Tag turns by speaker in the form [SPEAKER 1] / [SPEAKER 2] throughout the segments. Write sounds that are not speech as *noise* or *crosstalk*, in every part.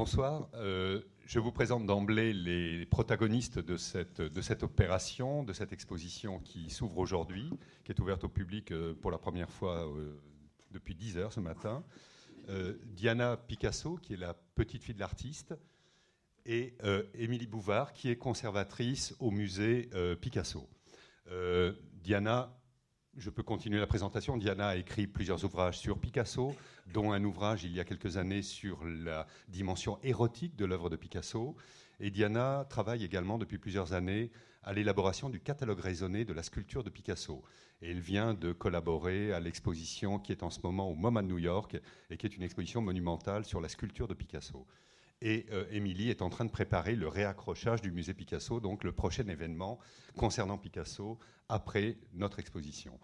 [SPEAKER 1] Bonsoir. Euh, je vous présente d'emblée les protagonistes de cette, opération, de cette exposition qui s'ouvre aujourd'hui, qui est ouverte au public euh, pour la première fois euh, depuis 10 heures ce matin. Diana Picasso, qui est la petite fille de l'artiste, et Émilie Bouvard, qui est conservatrice au musée Picasso. Diana je peux continuer la présentation. Diana a écrit plusieurs ouvrages sur Picasso, dont un ouvrage il y a quelques années sur la dimension érotique de l'œuvre de Picasso. Et Diana travaille également depuis plusieurs années à l'élaboration du catalogue raisonné de la sculpture de Picasso. Et elle vient de collaborer à l'exposition qui est en ce moment au MoMA de New York et qui est une exposition monumentale sur la sculpture de Picasso. Et euh, Émilie est en train de préparer le réaccrochage du musée Picasso, donc le prochain événement concernant Picasso après notre exposition.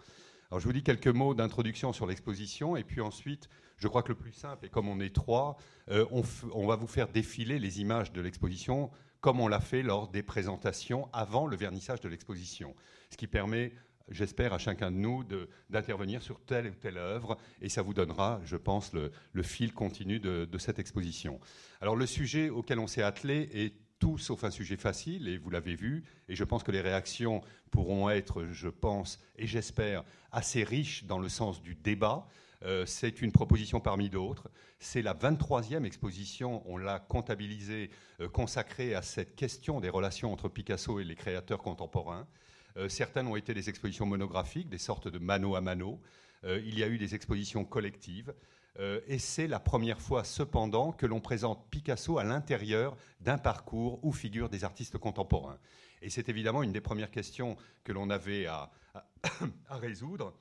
[SPEAKER 1] Alors je vous dis quelques mots d'introduction sur l'exposition et puis ensuite, je crois que le plus simple, et comme on est trois, euh, on, on, va vous faire défiler les images de l'exposition comme on l'a fait lors des présentations avant le vernissage de l'exposition, ce qui permet j'espère, à chacun de nous d'intervenir sur telle ou telle œuvre, et ça vous donnera, je pense, le, fil continu de, cette exposition. Alors le sujet auquel on s'est attelé est tout sauf un sujet facile, et vous l'avez vu, et je pense que les réactions pourront être, je pense, et j'espère, assez riches dans le sens du débat. Euh, c'est une proposition parmi d'autres. C'est la 23e exposition, on l'a comptabilisée, euh, consacrée à cette question des relations entre Picasso et les créateurs contemporains. Euh, certaines ont été des expositions monographiques, des sortes de mano à mano. Euh, il y a eu des expositions collectives. Euh, et c'est la première fois, cependant, que l'on présente Picasso à l'intérieur d'un parcours où figurent des artistes contemporains. Et c'est évidemment une des premières questions que l'on avait à, *coughs* résoudre.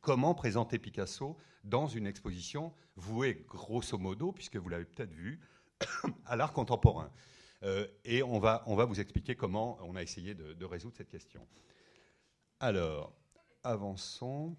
[SPEAKER 1] Comment présenter Picasso dans une exposition vouée, grosso modo, puisque vous l'avez peut-être vu, *coughs* à l'art contemporain? Et on va, on va vous expliquer comment on a essayé de, résoudre cette question. Alors, avançons.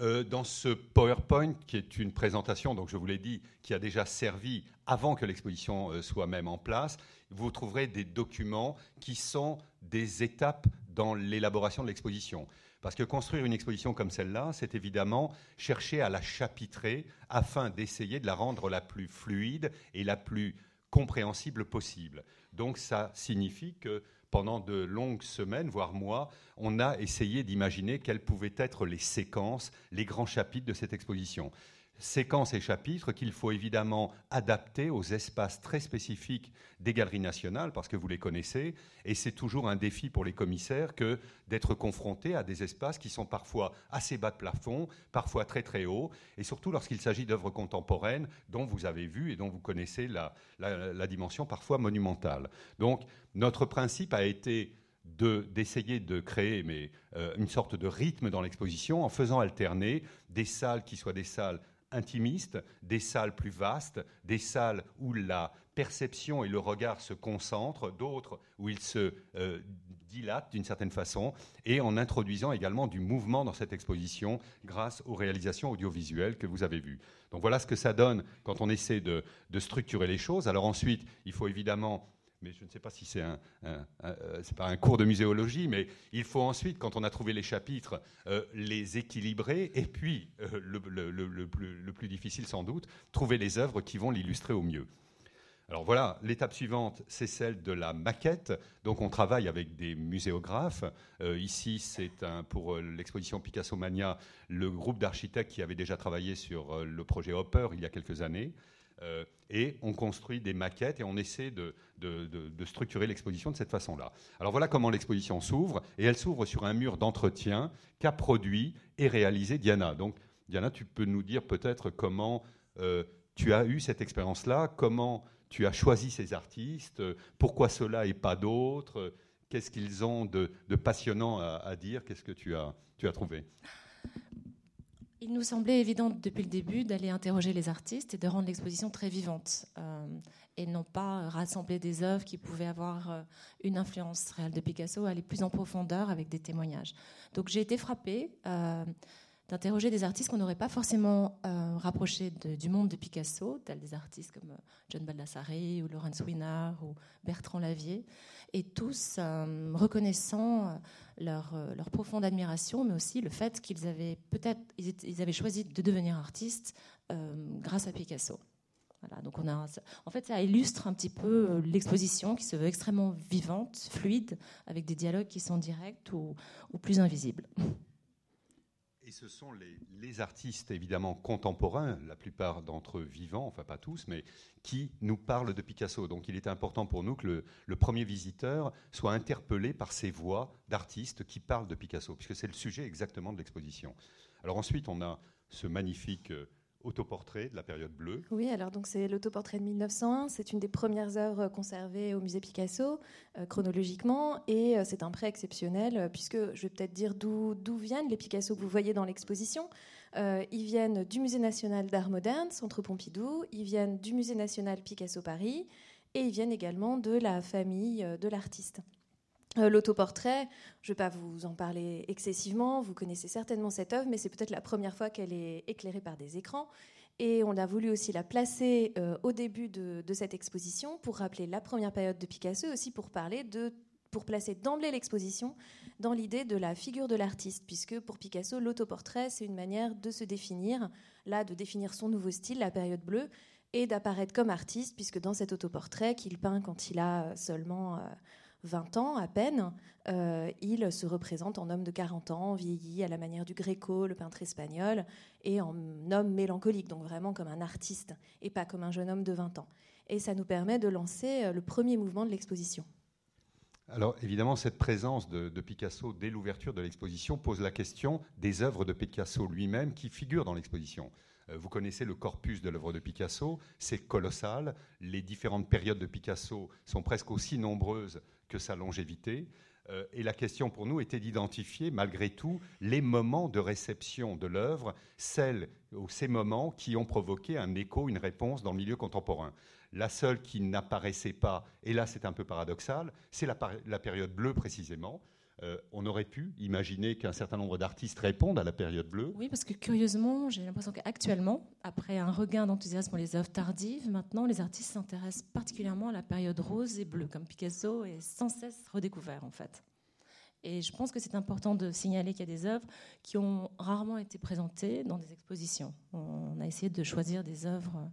[SPEAKER 1] Euh, dans ce PowerPoint, qui est une présentation, donc je vous l'ai dit, qui a déjà servi avant que l'exposition euh, soit même en place, vous trouverez des documents qui sont des étapes dans l'élaboration de l'exposition. Parce que construire une exposition comme celle-là, c'est évidemment chercher à la chapitrer afin d'essayer de la rendre la plus fluide et la plus compréhensible possible. Donc ça signifie que pendant de longues semaines, voire mois, on a essayé d'imaginer quelles pouvaient être les séquences, les grands chapitres de cette exposition séquences et chapitres qu'il faut évidemment adapter aux espaces très spécifiques des galeries nationales, parce que vous les connaissez, et c'est toujours un défi pour les commissaires que d'être confrontés à des espaces qui sont parfois assez bas de plafond, parfois très très hauts, et surtout lorsqu'il s'agit d'œuvres contemporaines dont vous avez vu et dont vous connaissez la, dimension parfois monumentale. Donc notre principe a été d'essayer de, créer mais, euh, une sorte de rythme dans l'exposition en faisant alterner des salles qui soient des salles intimistes, des salles plus vastes, des salles où la perception et le regard se concentrent, d'autres où ils se euh, dilatent d'une certaine façon, et en introduisant également du mouvement dans cette exposition grâce aux réalisations audiovisuelles que vous avez vues. Donc voilà ce que ça donne quand on essaie de structurer les choses. Alors ensuite, il faut évidemment mais je ne sais pas si c'est un, euh, pas un cours de muséologie, mais il faut ensuite, quand on a trouvé les chapitres, euh, les équilibrer, et puis, euh, le, plus, le, plus, difficile sans doute, trouver les œuvres qui vont l'illustrer au mieux. Alors voilà, l'étape suivante, c'est celle de la maquette. Donc on travaille avec des muséographes. ici, c'est pour l'exposition Picasso Mania, le groupe d'architectes qui avait déjà travaillé sur le projet Hopper il y a quelques années. Euh, et on construit des maquettes et on essaie de, structurer l'exposition de cette façon-là. Alors voilà comment l'exposition s'ouvre, et elle s'ouvre sur un mur d'entretien qu'a produit et réalisé Diana. Donc Diana, tu peux nous dire peut-être comment euh, tu as eu cette expérience-là, comment tu as choisi ces artistes, pourquoi cela et pas d'autres, qu'est-ce qu'ils ont de, passionnant à, à dire, qu'est-ce que tu as, tu as trouvé?
[SPEAKER 2] Il nous semblait évident depuis le début d'aller interroger les artistes et de rendre l'exposition très vivante euh, et non pas rassembler des œuvres qui pouvaient avoir euh, une influence réelle de Picasso, aller plus en profondeur avec des témoignages. Donc j'ai été frappée euh, d'interroger des artistes qu'on n'aurait pas forcément rapprochés du monde de Picasso, tels des artistes comme John Baldassare ou Laurence Wiener ou Bertrand Lavier, et tous reconnaissant euh, leur, profonde admiration, mais aussi le fait qu'ils avaient peut-être ils, avaient choisi de devenir artistes euh, grâce à Picasso. Voilà, donc on a, en fait, ça illustre un petit peu euh, l'exposition qui se veut extrêmement vivante, fluide, avec des dialogues qui sont directs ou plus invisibles.
[SPEAKER 1] Et ce sont les, artistes évidemment contemporains, la plupart d'entre eux vivants, enfin pas tous, mais qui nous parlent de Picasso. Donc il était important pour nous que le, le premier visiteur soit interpellé par ces voix d'artistes qui parlent de Picasso, puisque c'est le sujet exactement de l'exposition. Alors ensuite, on a ce magnifique euh, autoportrait de la période bleue.
[SPEAKER 3] Oui, alors donc c'est l'autoportrait de 1901. C'est une des premières œuvres conservées au musée Picasso euh, chronologiquement, et euh, c'est un prêt exceptionnel euh, puisque je vais peut-être dire d'où viennent les Picasso que vous voyez dans l'exposition. ils viennent du Musée national d'art moderne, Centre Pompidou. Ils viennent du Musée national Picasso Paris, et ils viennent également de la famille de l'artiste. Euh, l'autoportrait, je ne vais pas vous en parler excessivement, vous connaissez certainement cette œuvre, mais c'est peut-être la première fois qu'elle est éclairée par des écrans. Et on a voulu aussi la placer euh, au début de, cette exposition pour rappeler la première période de Picasso, aussi pour parler de, pour placer d'emblée l'exposition dans l'idée de la figure de l'artiste, puisque pour Picasso, l'autoportrait, c'est une manière de se définir, là, de définir son nouveau style, la période bleue, et d'apparaître comme artiste, puisque dans cet autoportrait qu'il peint quand il a seulement euh, 20 ans à peine, euh, il se représente en homme de 40 ans, vieilli à la manière du Gréco, le peintre espagnol, et en homme mélancolique, donc vraiment comme un artiste, et pas comme un jeune homme de 20 ans. Et ça nous permet de lancer euh, le premier mouvement de l'exposition.
[SPEAKER 1] Alors évidemment, cette présence de, Picasso dès l'ouverture de l'exposition pose la question des œuvres de Picasso lui-même qui figurent dans l'exposition. Euh, vous connaissez le corpus de l'œuvre de Picasso, c'est colossal. Les différentes périodes de Picasso sont presque aussi nombreuses que sa longévité. Euh, et la question pour nous était d'identifier, malgré tout, les moments de réception de l'œuvre, celles ou ces moments qui ont provoqué un écho, une réponse dans le milieu contemporain. La seule qui n'apparaissait pas, et là c'est un peu paradoxal, c'est la, la période bleue précisément, euh, on aurait pu imaginer qu'un certain nombre d'artistes répondent à la période bleue.
[SPEAKER 2] Oui, parce que curieusement, j'ai l'impression qu'actuellement, après un regain d'enthousiasme pour les œuvres tardives, maintenant les artistes s'intéressent particulièrement à la période rose et bleue, comme Picasso est sans cesse redécouvert en fait. Et je pense que c'est important de signaler qu'il y a des œuvres qui ont rarement été présentées dans des expositions. On a essayé de choisir des œuvres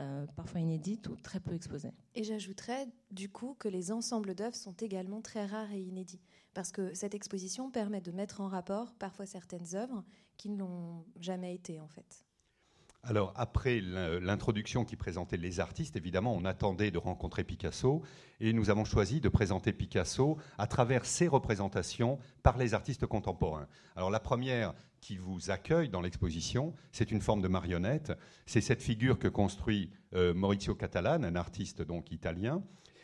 [SPEAKER 2] euh, parfois inédites ou très peu exposées.
[SPEAKER 3] Et j'ajouterais du coup que les ensembles d'œuvres sont également très rares et inédits parce que cette exposition permet de mettre en rapport parfois certaines œuvres qui ne l'ont jamais été en fait.
[SPEAKER 1] Alors, après l'introduction qui présentait les artistes, évidemment, on attendait de rencontrer Picasso et nous avons choisi de présenter Picasso à travers ses représentations par les artistes contemporains. Alors, la première qui vous accueille dans l'exposition, c'est une forme de marionnette. C'est cette figure que construit euh, Maurizio Catalan, un artiste donc italien.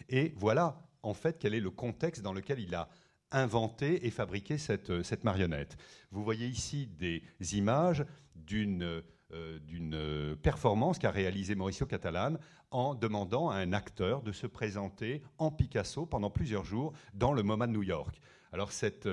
[SPEAKER 1] Et voilà, en fait, quel est le contexte dans lequel il a inventé et fabriqué cette, cette marionnette. Vous voyez ici des images d'une euh, d'une performance qu'a réalisée Mauricio Catalan en demandant à un acteur de se présenter en Picasso pendant plusieurs jours dans le MoMA de New York. Alors cette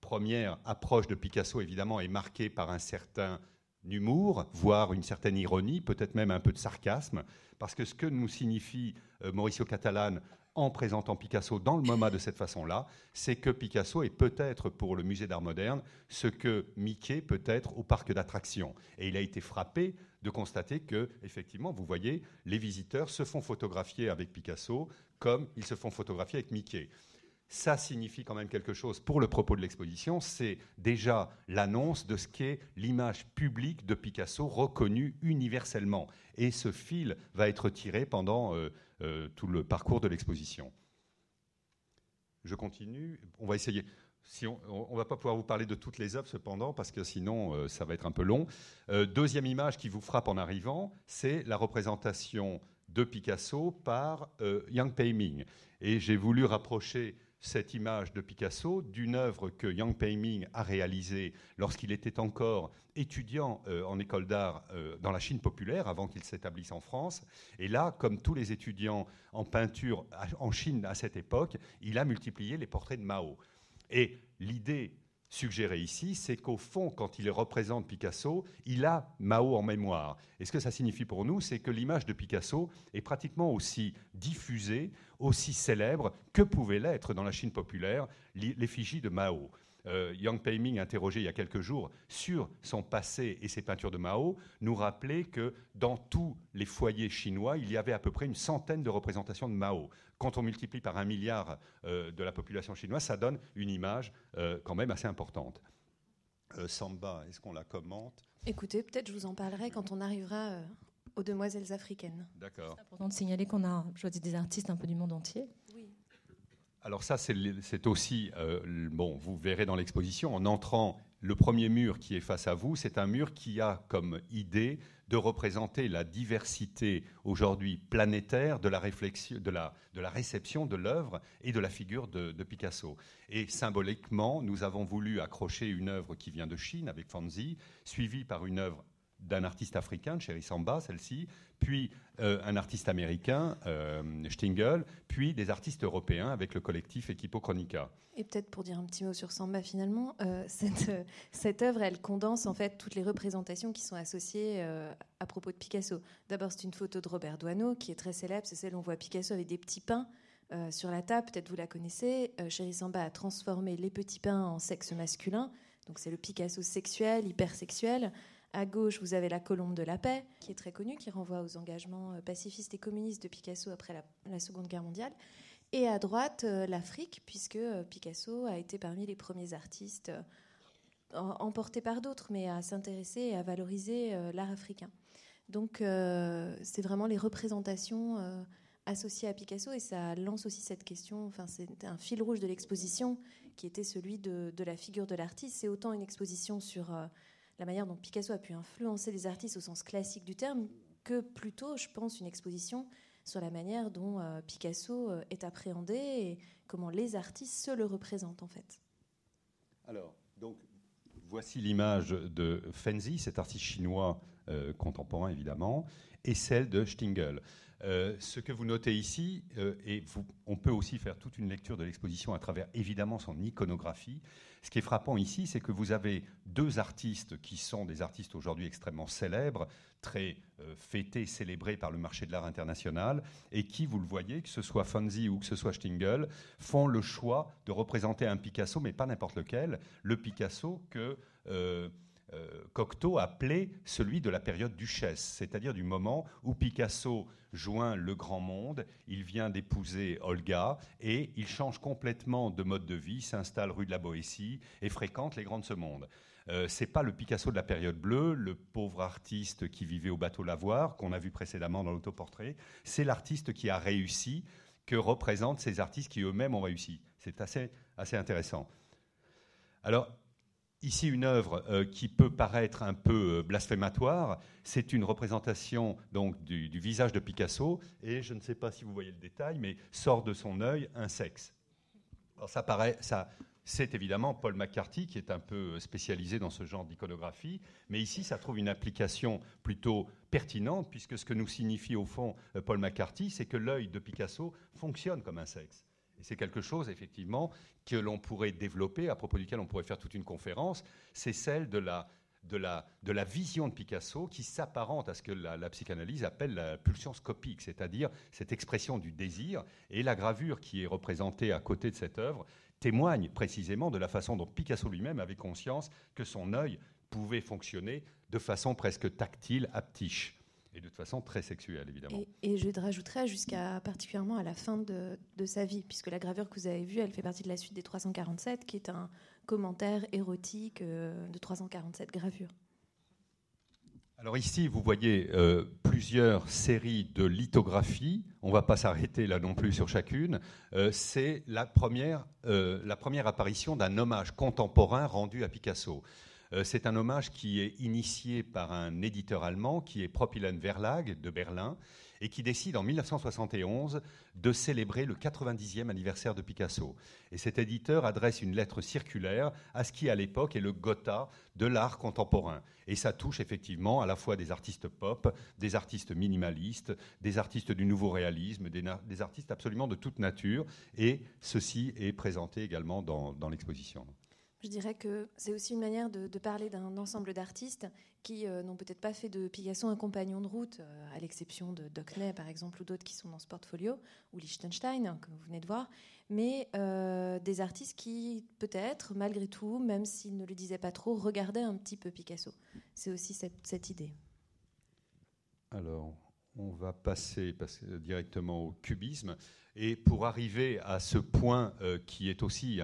[SPEAKER 1] première approche de Picasso, évidemment, est marquée par un certain humour, voire une certaine ironie, peut-être même un peu de sarcasme, parce que ce que nous signifie euh, Mauricio Catalan en présentant Picasso dans le MoMA de cette façon-là, c'est que Picasso est peut-être pour le musée d'art moderne ce que Mickey peut être au parc d'attractions. Et il a été frappé de constater que, effectivement, vous voyez, les visiteurs se font photographier avec Picasso comme ils se font photographier avec Mickey ça signifie quand même quelque chose pour le propos de l'exposition. C'est déjà l'annonce de ce qu'est l'image publique de Picasso reconnue universellement. Et ce fil va être tiré pendant euh, tout le parcours de l'exposition. Je continue. On va essayer. Si on ne va pas pouvoir vous parler de toutes les œuvres cependant, parce que sinon euh, ça va être un peu long. deuxième image qui vous frappe en arrivant, c'est la représentation de Picasso par Yang Pei-ming. Et j'ai voulu rapprocher cette image de Picasso d'une œuvre que Yang Peiming a réalisée lorsqu'il était encore étudiant euh, en école d'art euh, dans la Chine populaire avant qu'il s'établisse en France. Et là, comme tous les étudiants en peinture en Chine à cette époque, il a multiplié les portraits de Mao. Et l'idée suggéré ici, c'est qu'au fond, quand il représente Picasso, il a Mao en mémoire. Et ce que ça signifie pour nous, c'est que l'image de Picasso est pratiquement aussi diffusée, aussi célèbre que pouvait l'être dans la Chine populaire l'effigie de Mao. Euh, Yang Peiming, interrogé il y a quelques jours sur son passé et ses peintures de Mao, nous rappelait que dans tous les foyers chinois, il y avait à peu près une centaine de représentations de Mao. Quand on multiplie par un milliard euh, de la population chinoise, ça donne une image euh, quand même assez importante. Samba, est-ce qu'on la commente?
[SPEAKER 3] Écoutez, peut-être je vous en parlerai quand on arrivera aux demoiselles africaines.
[SPEAKER 1] D'accord.
[SPEAKER 2] C'est important de signaler qu'on a choisi des artistes un peu du monde entier.
[SPEAKER 1] Alors ça, c'est aussi, euh, bon, vous verrez dans l'exposition, en entrant, le premier mur qui est face à vous, c'est un mur qui a comme idée de représenter la diversité aujourd'hui planétaire de la, réflexion, de la, de la réception de l'œuvre et de la figure de, Picasso. Et symboliquement, nous avons voulu accrocher une œuvre qui vient de Chine avec Fanzi, suivie par une œuvre d'un artiste africain, Cherry Samba, celle-ci, puis euh, un artiste américain, euh, puis des artistes européens avec le collectif Equipo Chronica.
[SPEAKER 3] Et peut-être pour dire un petit mot sur Samba finalement, euh, cette, cette, œuvre, elle condense en fait toutes les représentations qui sont associées à propos de Picasso. D'abord, c'est une photo de Robert Doisneau qui est très célèbre, c'est celle où on voit Picasso avec des petits pains. sur la table, peut-être vous la connaissez, Chéri Samba a transformé les petits pains en sexe masculin, donc c'est le Picasso sexuel, hypersexuel. À gauche, vous avez la colombe de la paix, qui est très connue, qui renvoie aux engagements euh, pacifistes et communistes de Picasso après la, Seconde Guerre mondiale. Et à droite, euh, l'Afrique, puisque euh, Picasso a été parmi les premiers artistes emportés par d'autres, mais à s'intéresser et à valoriser l'art africain. Donc, c'est vraiment les représentations associées à Picasso, et ça lance aussi cette question. Enfin, c'est un fil rouge de l'exposition qui était celui de, de la figure de l'artiste. C'est autant une exposition sur la manière dont Picasso a pu influencer les artistes au sens classique du terme, que plutôt, je pense, une exposition sur la manière dont euh, Picasso euh, est appréhendé et comment les artistes se le représentent en fait.
[SPEAKER 1] Alors, donc, voici l'image de Fenzi, cet artiste chinois euh, contemporain évidemment, et celle de Stingel. ce que vous notez ici, et on peut aussi faire toute une lecture de l'exposition à travers évidemment son iconographie, ce qui est frappant ici, c'est que vous avez deux artistes qui sont des artistes aujourd'hui extrêmement célèbres, très euh, fêtés, célébrés par le marché de l'art international, et qui, vous le voyez, que ce soit Fonzi ou que ce soit Stingel, font le choix de représenter un Picasso, mais pas n'importe lequel, le Picasso que... Euh, euh, Cocteau appelait celui de la période duchesse, c'est-à-dire du moment où Picasso joint le grand monde, il vient d'épouser Olga et il change complètement de mode de vie, s'installe rue de la Boétie et fréquente les grands de ce monde. Euh, c'est pas le Picasso de la période bleue, le pauvre artiste qui vivait au bateau Lavoir, qu'on a vu précédemment dans l'autoportrait. C'est l'artiste qui a réussi, que représentent ces artistes qui eux-mêmes ont réussi. C'est assez, assez intéressant. Alors, Ici, une œuvre euh, qui peut paraître un peu euh, blasphématoire, c'est une représentation donc du, visage de Picasso, et je ne sais pas si vous voyez le détail, mais sort de son œil un sexe. Alors ça paraît, ça, c'est évidemment Paul McCarthy qui est un peu spécialisé dans ce genre d'iconographie, mais ici ça trouve une application plutôt pertinente puisque ce que nous signifie au fond euh, Paul McCarthy, c'est que l'œil de Picasso fonctionne comme un sexe. C'est quelque chose, effectivement, que l'on pourrait développer, à propos duquel on pourrait faire toute une conférence, c'est celle de la, la, la, vision de Picasso qui s'apparente à ce que la, psychanalyse appelle la pulsion scopique, c'est-à-dire cette expression du désir. Et la gravure qui est représentée à côté de cette œuvre témoigne précisément de la façon dont Picasso lui-même avait conscience que son œil pouvait fonctionner de façon presque tactile, aptiche. Et de toute façon très sexuelle, évidemment.
[SPEAKER 3] Et, je rajouterais jusqu'à particulièrement à la fin de, sa vie, puisque la gravure que vous avez vue, elle fait partie de la suite des 347, qui est un commentaire érotique euh, de 347 gravures.
[SPEAKER 1] Alors ici, vous voyez euh, plusieurs séries de lithographies. On ne va pas s'arrêter là non plus sur chacune. Euh, c'est la première, la première apparition d'un hommage contemporain rendu à Picasso. Euh, c'est un hommage qui est initié par un éditeur allemand qui est Propylen Verlag de Berlin et qui décide en 1971 de célébrer le 90e anniversaire de Picasso. Et cet éditeur adresse une lettre circulaire à ce qui à l'époque est le Gotha de l'art contemporain. Et ça touche effectivement à la fois des artistes pop, des artistes minimalistes, des artistes du nouveau réalisme, des, artistes absolument de toute nature. Et ceci est présenté également dans l'exposition.
[SPEAKER 3] Je dirais que c'est aussi une manière de, parler d'un ensemble d'artistes qui euh, n'ont peut-être pas fait de Picasso un compagnon de route, euh, à l'exception de Dockney par exemple, ou d'autres qui sont dans ce portfolio, ou Liechtenstein, hein, comme vous venez de voir, mais euh, des artistes qui, peut-être, malgré tout, même s'ils ne le disaient pas trop, regardaient un petit peu Picasso. C'est aussi cette, idée.
[SPEAKER 1] Alors, on va passer, directement au cubisme. Et pour arriver à ce point euh, qui est aussi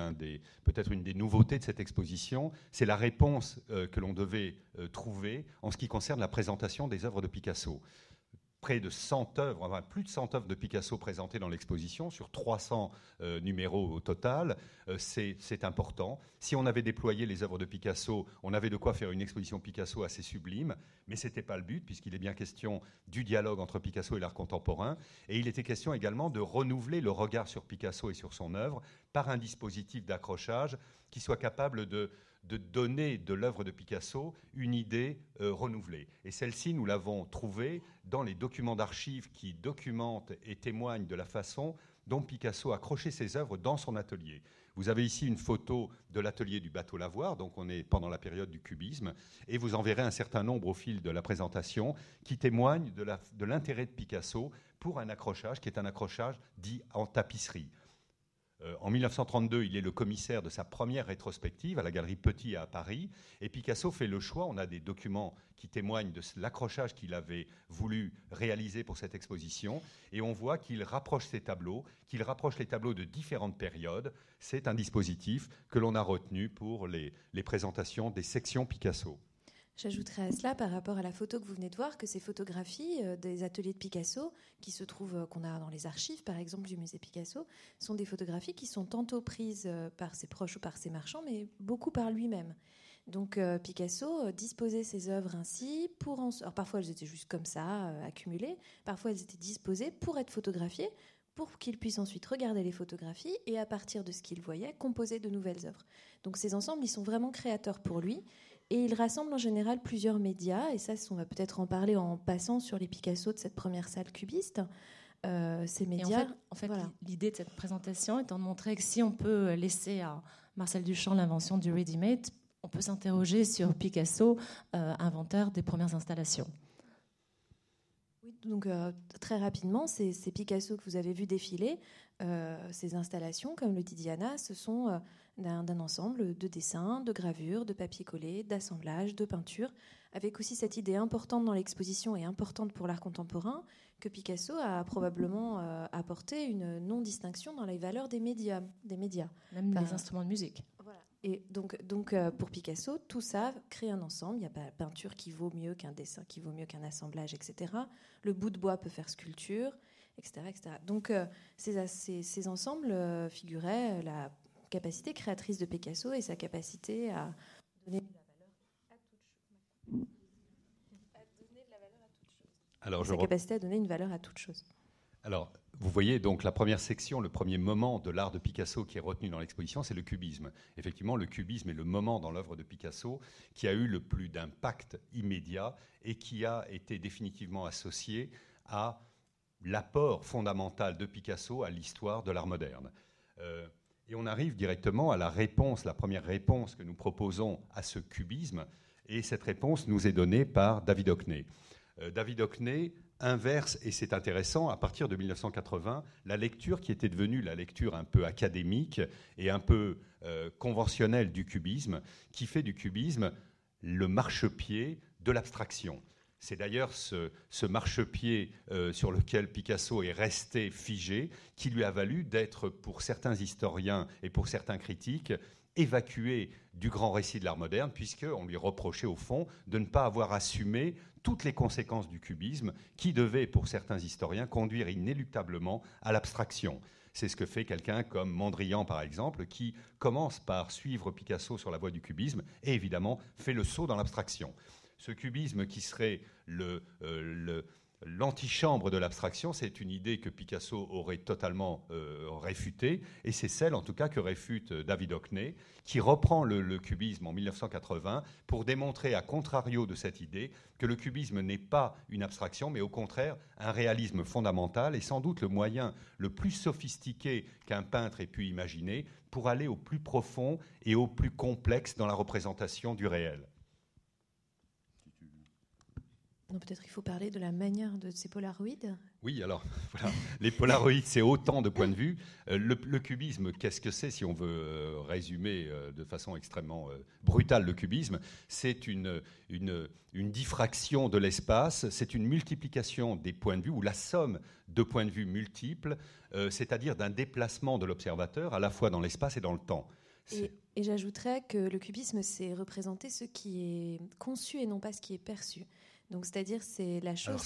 [SPEAKER 1] peut-être une des nouveautés de cette exposition, c'est la réponse euh, que l'on devait trouver en ce qui concerne la présentation des œuvres de Picasso près de 100 œuvres, enfin plus de 100 œuvres de Picasso présentées dans l'exposition, sur 300 euh, numéros au total. Euh, c'est important. Si on avait déployé les œuvres de Picasso, on avait de quoi faire une exposition Picasso assez sublime, mais ce n'était pas le but, puisqu'il est bien question du dialogue entre Picasso et l'art contemporain. Et il était question également de renouveler le regard sur Picasso et sur son œuvre par un dispositif d'accrochage qui soit capable de de donner de l'œuvre de Picasso une idée euh, renouvelée. Et celle-ci, nous l'avons trouvée dans les documents d'archives qui documentent et témoignent de la façon dont Picasso accrochait ses œuvres dans son atelier. Vous avez ici une photo de l'atelier du bateau Lavoir, donc on est pendant la période du cubisme, et vous en verrez un certain nombre au fil de la présentation qui témoignent de l'intérêt de Picasso pour un accrochage qui est un accrochage dit en tapisserie. Euh, en 1932, il est le commissaire de sa première rétrospective à la Galerie Petit à Paris. Et Picasso fait le choix, on a des documents qui témoignent de l'accrochage qu'il avait voulu réaliser pour cette exposition. Et on voit qu'il rapproche ses tableaux, qu'il rapproche les tableaux de différentes périodes. C'est un dispositif que l'on a retenu pour les présentations des sections Picasso.
[SPEAKER 3] J'ajouterais à cela, par rapport à la photo que vous venez de voir, que ces photographies euh, des ateliers de Picasso, qui se trouvent, euh, qu'on a dans les archives, par exemple, du musée Picasso, sont des photographies qui sont tantôt prises euh, par ses proches ou par ses marchands, mais beaucoup par lui-même. Donc Picasso disposait ses œuvres ainsi pour Alors, parfois elles étaient juste comme ça, accumulées. Parfois elles étaient disposées pour être photographiées, pour qu'il puisse ensuite regarder les photographies et à partir de ce qu'il voyait, composer de nouvelles œuvres. Donc ces ensembles, ils sont vraiment créateurs pour lui. Et il rassemble en général plusieurs médias, et ça, on va peut-être en parler en passant sur les Picasso de cette première salle cubiste.
[SPEAKER 2] Euh, ces médias. en fait, l'idée de cette présentation étant de montrer que si on peut laisser à Marcel Duchamp l'invention du ready-made, on peut s'interroger sur Picasso, euh, inventeur des premières installations.
[SPEAKER 3] Oui, donc euh, très rapidement, ces, Picasso que vous avez vu défiler, ces installations, comme le dit Diana, ce sont d'un ensemble de dessins, de gravures, de papier collé, d'assemblage, de peinture, avec aussi cette idée importante dans l'exposition et importante pour l'art contemporain que Picasso a probablement euh, apporté une non-distinction dans les valeurs des médias. Des médias.
[SPEAKER 2] Même des instruments de musique.
[SPEAKER 3] Et donc, donc euh, pour Picasso, tout ça crée un ensemble. Il n'y a pas peinture qui vaut mieux qu'un dessin, qui vaut mieux qu'un assemblage, etc. Le bout de bois peut faire sculpture, etc. etc. Donc euh, ces, ces, ces, ensembles figuraient la capacité créatrice de Picasso et sa capacité à donner de la valeur à toute chose. Alors, sa capacité à donner une valeur à toute chose.
[SPEAKER 1] Alors, vous voyez donc la première section, le premier moment de l'art de Picasso qui est retenu dans l'exposition, c'est le cubisme. Effectivement, le cubisme est le moment dans l'œuvre de Picasso qui a eu le plus d'impact immédiat et qui a été définitivement associé à l'apport fondamental de Picasso à l'histoire de l'art moderne. Euh, et on arrive directement à la réponse, la première réponse que nous proposons à ce cubisme. Et cette réponse nous est donnée par David Hockney. Euh, David Hockney inverse, et c'est intéressant, à partir de 1980, la lecture qui était devenue la lecture un peu académique et un peu euh, conventionnelle du cubisme, qui fait du cubisme le marchepied de l'abstraction. C'est d'ailleurs ce, marchepied euh, sur lequel Picasso est resté figé qui lui a valu d'être, pour certains historiens et pour certains critiques, évacué du grand récit de l'art moderne, puisqu'on lui reprochait au fond de ne pas avoir assumé toutes les conséquences du cubisme qui devaient, pour certains historiens, conduire inéluctablement à l'abstraction. C'est ce que fait quelqu'un comme Mondrian, par exemple, qui commence par suivre Picasso sur la voie du cubisme et évidemment fait le saut dans l'abstraction ce cubisme qui serait euh, l'antichambre de l'abstraction, c'est une idée que Picasso aurait totalement euh, réfutée, et c'est celle en tout cas que réfute euh, David Hockney, qui reprend le, cubisme en 1980 pour démontrer, à contrario de cette idée, que le cubisme n'est pas une abstraction, mais au contraire un réalisme fondamental, et sans doute le moyen le plus sophistiqué qu'un peintre ait pu imaginer pour aller au plus profond et au plus complexe dans la représentation du réel.
[SPEAKER 3] Peut-être qu'il faut parler de la manière de ces polaroïdes.
[SPEAKER 1] Oui, alors, *laughs* voilà. les polaroïdes, c'est autant de points de vue. Euh, le, cubisme, qu'est-ce que c'est, si on veut euh, résumer euh, de façon extrêmement brutale le cubisme? C'est une, une, une, diffraction de l'espace, c'est une multiplication des points de vue, ou la somme de points de vue multiples, c'est-à-dire d'un déplacement de l'observateur à la fois dans l'espace et dans le temps.
[SPEAKER 3] Et, et j'ajouterais que le cubisme, c'est représenter ce qui est conçu et non pas ce qui est perçu. Donc, c'est-à-dire, c'est la chose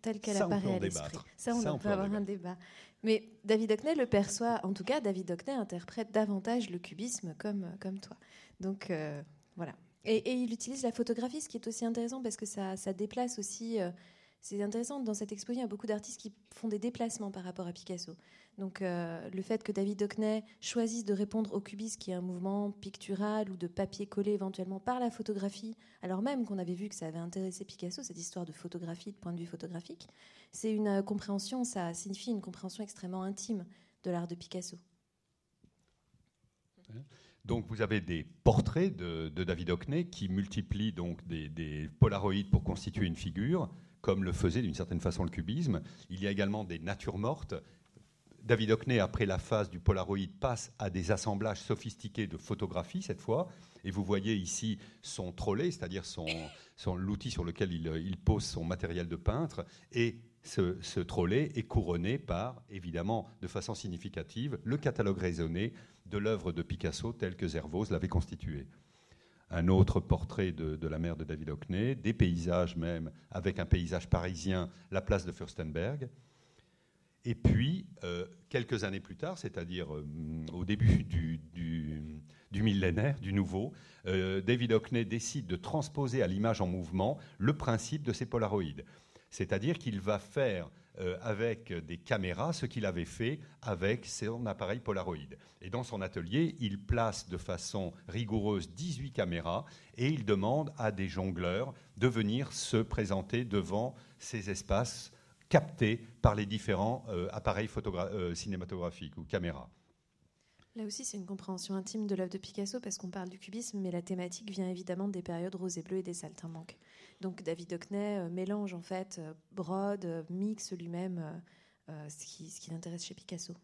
[SPEAKER 3] telle, qu'elle apparaît à l'esprit. Ça, on, peut avoir un débat. Mais David Hockney le perçoit, en tout cas, David Hockney interprète davantage le cubisme comme, comme toi. Donc, euh, voilà. Et, il utilise la photographie, ce qui est aussi intéressant parce que ça, ça déplace aussi. Euh, c'est intéressant, dans cette exposition, il y a beaucoup d'artistes qui font des déplacements par rapport à Picasso. Donc euh, le fait que David Hockney choisisse de répondre au cubisme, qui est un mouvement pictural ou de papier collé éventuellement par la photographie, alors même qu'on avait vu que ça avait intéressé Picasso, cette histoire de photographie, de point de vue photographique, c'est une euh, compréhension, ça signifie une compréhension extrêmement intime de l'art de Picasso.
[SPEAKER 1] Donc vous avez des portraits de, David Hockney qui multiplient donc des, des polaroïdes pour constituer une figure, comme le faisait d'une certaine façon le cubisme. Il y a également des natures mortes David Hockney, après la phase du Polaroid, passe à des assemblages sophistiqués de photographies cette fois. Et vous voyez ici son trolley, c'est-à-dire son, l'outil sur lequel il, pose son matériel de peintre. Et ce, trolley est couronné par, évidemment, de façon significative, le catalogue raisonné de l'œuvre de Picasso tel que Zervos l'avait constitué. Un autre portrait de, de, la mère de David Hockney, des paysages même, avec un paysage parisien, la place de Fürstenberg. Et puis, euh, quelques années plus tard, c'est-à-dire euh, au début du, millénaire, du nouveau, euh, David Hockney décide de transposer à l'image en mouvement le principe de ces polaroïdes. C'est-à-dire qu'il va faire avec des caméras ce qu'il avait fait avec son appareil Polaroid. Et dans son atelier, il place de façon rigoureuse 18 caméras et il demande à des jongleurs de venir se présenter devant ces espaces capté par les différents euh, appareils euh, cinématographiques ou caméras.
[SPEAKER 3] Là aussi, c'est une compréhension intime de l'œuvre de Picasso parce qu'on parle du cubisme, mais la thématique vient évidemment des périodes rose et bleu et des saltimbanques. Donc David Hockney euh, mélange en fait, brode, mixe lui-même ce qui l'intéresse chez Picasso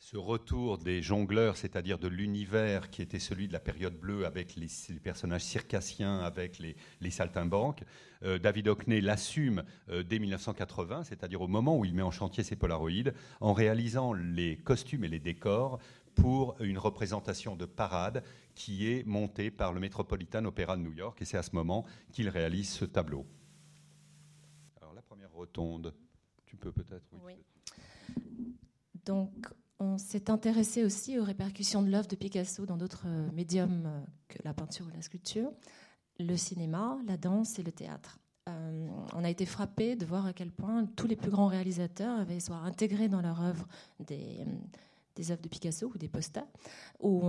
[SPEAKER 1] ce retour des jongleurs, c'est-à-dire de l'univers qui était celui de la période bleue avec les, personnages circassiens, avec les, saltimbanques, euh, David Hockney l'assume euh, dès 1980, c'est-à-dire au moment où il met en chantier ses polaroïdes, en réalisant les costumes et les décors pour une représentation de parade qui est montée par le Metropolitan Opera de New York, et c'est à ce moment qu'il réalise ce tableau. Alors la première rotonde, tu peux peut-être.
[SPEAKER 2] Oui. Donc on s'est intéressé aussi aux répercussions de l'œuvre de Picasso dans d'autres euh, médiums euh, que la peinture ou la sculpture, le cinéma, la danse et le théâtre. Euh, on a été frappé de voir à quel point tous les plus grands réalisateurs avaient soit intégré dans leur œuvre des, œuvres de Picasso ou des posters, ou,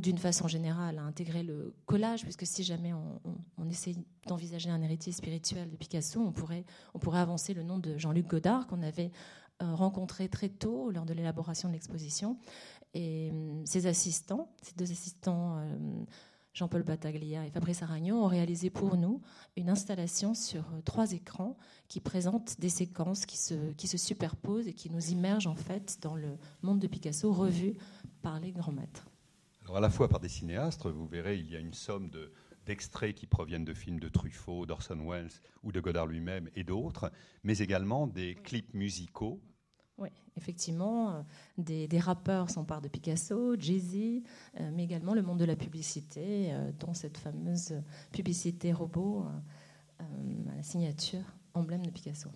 [SPEAKER 2] d'une façon générale à intégrer le collage, puisque si jamais on, on essaie d'envisager un héritier spirituel de Picasso, on pourrait avancer le nom de Jean-Luc Godard, qu'on avait euh, rencontré très tôt lors de l'élaboration de l'exposition. Et euh, ses assistants, ses deux assistants, euh, Jean-Paul Battaglia et Fabrice Aragno, ont réalisé pour nous une installation sur trois écrans qui présente des séquences qui se, qui se superposent et qui nous immergent en fait dans le monde de Picasso revu par les grands maîtres.
[SPEAKER 1] Alors à la fois par des cinéastes, vous verrez, il y a une somme de, d'extraits qui proviennent de films de Truffaut, d'Orson Welles ou de Godard lui-même et d'autres, mais également des clips musicaux.
[SPEAKER 2] Oui, effectivement, euh, des, rappeurs s'emparent de Picasso, Jay-Z, euh, mais également le monde de la publicité, euh, dont cette fameuse publicité robot à la signature, emblème de Picasso.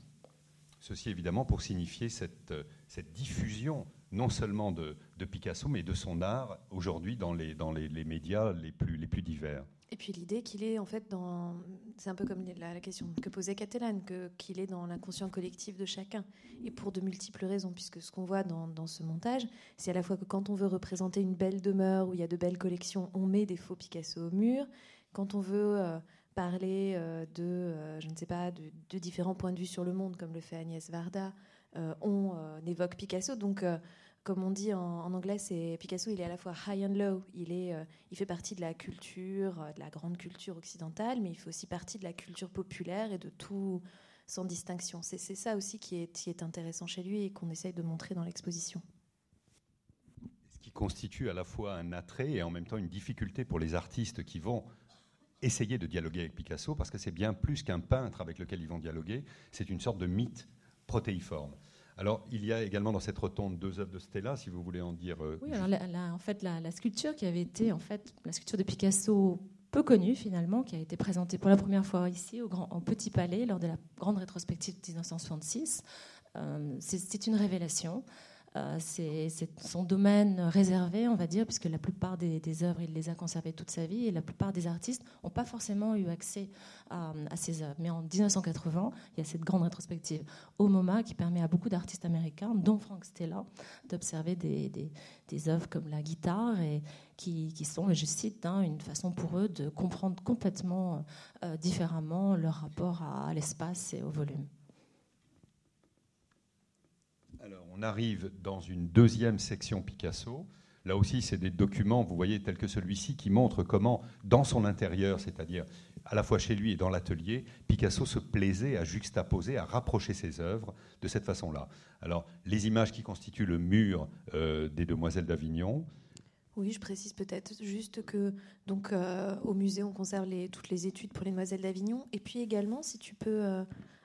[SPEAKER 1] Ceci évidemment pour signifier cette, cette diffusion non seulement de, Picasso, mais de son art aujourd'hui dans, les, dans les, médias les plus, les plus divers.
[SPEAKER 3] Et puis l'idée qu'il est en fait dans, c'est un peu comme la, question que posait Catalane, que qu'il est dans l'inconscient collectif de chacun, et pour de multiples raisons, puisque ce qu'on voit dans, dans, ce montage, c'est à la fois que quand on veut représenter une belle demeure où il y a de belles collections, on met des faux Picasso au mur. Quand on veut euh, parler euh, de, euh, je ne sais pas, de, différents points de vue sur le monde, comme le fait Agnès Varda, on évoque Picasso. Donc comme on dit en, anglais, c'est Picasso, il est à la fois high and low. Il, est, euh, il fait partie de la culture, euh, de la grande culture occidentale, mais il fait aussi partie de la culture populaire et de tout sans distinction. C'est ça aussi qui est, qui est intéressant chez lui et qu'on essaye de montrer dans l'exposition.
[SPEAKER 1] Ce qui constitue à la fois un attrait et en même temps une difficulté pour les artistes qui vont essayer de dialoguer avec Picasso, parce que c'est bien plus qu'un peintre avec lequel ils vont dialoguer, c'est une sorte de mythe protéiforme. Alors, il y a également dans cette rotonde deux œuvres de Stella, si vous voulez en dire.
[SPEAKER 2] Euh, oui, alors en fait, la, sculpture qui avait été, en fait, la sculpture de Picasso peu connue finalement, qui a été présentée pour la première fois ici au, Grand, Petit Palais lors de la grande rétrospective de 1966. Euh, c'est une révélation. Euh, c'est son domaine réservé, on va dire, puisque la plupart des, œuvres, il les a conservées toute sa vie, et la plupart des artistes n'ont pas forcément eu accès à, ces œuvres. Mais en 1980, il y a cette grande rétrospective au MoMA qui permet à beaucoup d'artistes américains, dont Frank Stella, d'observer des, œuvres comme la guitare, et qui, sont, je cite, hein, une façon pour eux de comprendre complètement euh, différemment leur rapport à l'espace et au volume.
[SPEAKER 1] Alors, on arrive dans une deuxième section Picasso. Là aussi, c'est des documents, vous voyez, tels que celui-ci, qui montrent comment, dans son intérieur, c'est-à-dire à la fois chez lui et dans l'atelier, Picasso se plaisait à juxtaposer, à rapprocher ses œuvres de cette façon-là. Alors, les images qui constituent le mur euh, des Demoiselles d'Avignon.
[SPEAKER 3] Oui, je précise peut-être juste que donc euh, au musée, on conserve toutes les études pour les Demoiselles d'Avignon. Et puis également, si tu peux euh,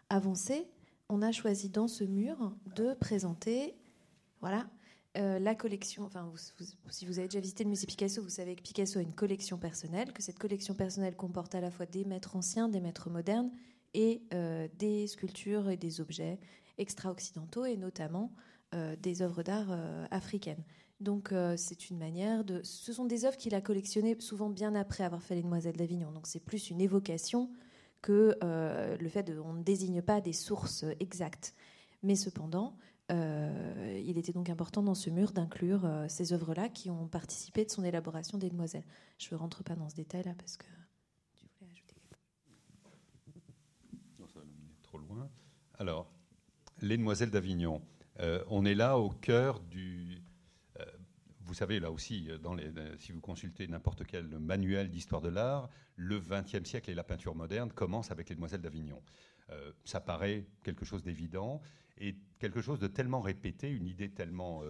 [SPEAKER 3] avancer, on a choisi dans ce mur de présenter voilà, euh, la collection. Enfin, si vous avez déjà visité le musée Picasso, vous savez que Picasso a une collection personnelle, que cette collection personnelle comporte à la fois des maîtres anciens, des maîtres modernes et euh, des sculptures et des objets extra-occidentaux et notamment euh, des œuvres d'art africaines. Donc c'est une manière de... Ce sont des œuvres qu'il a collectionnées souvent bien après avoir fait Les Demoiselles d'Avignon. Donc c'est plus une évocation que euh, le fait de, on ne désigne pas des sources exactes. Mais cependant, euh, il était donc important dans ce mur d'inclure euh, ces œuvres-là qui ont participé de son élaboration des demoiselles. Je ne rentre pas dans ce détail-là parce que tu voulais ajouter
[SPEAKER 1] Non, ça va trop loin. Alors, les demoiselles d'Avignon. on est là au cœur du, vous savez, là aussi, euh, euh, si vous consultez n'importe quel manuel d'histoire de l'art, le XXe siècle et la peinture moderne commencent avec les Demoiselles d'Avignon. Euh, ça paraît quelque chose d'évident et quelque chose de tellement répété, une idée tellement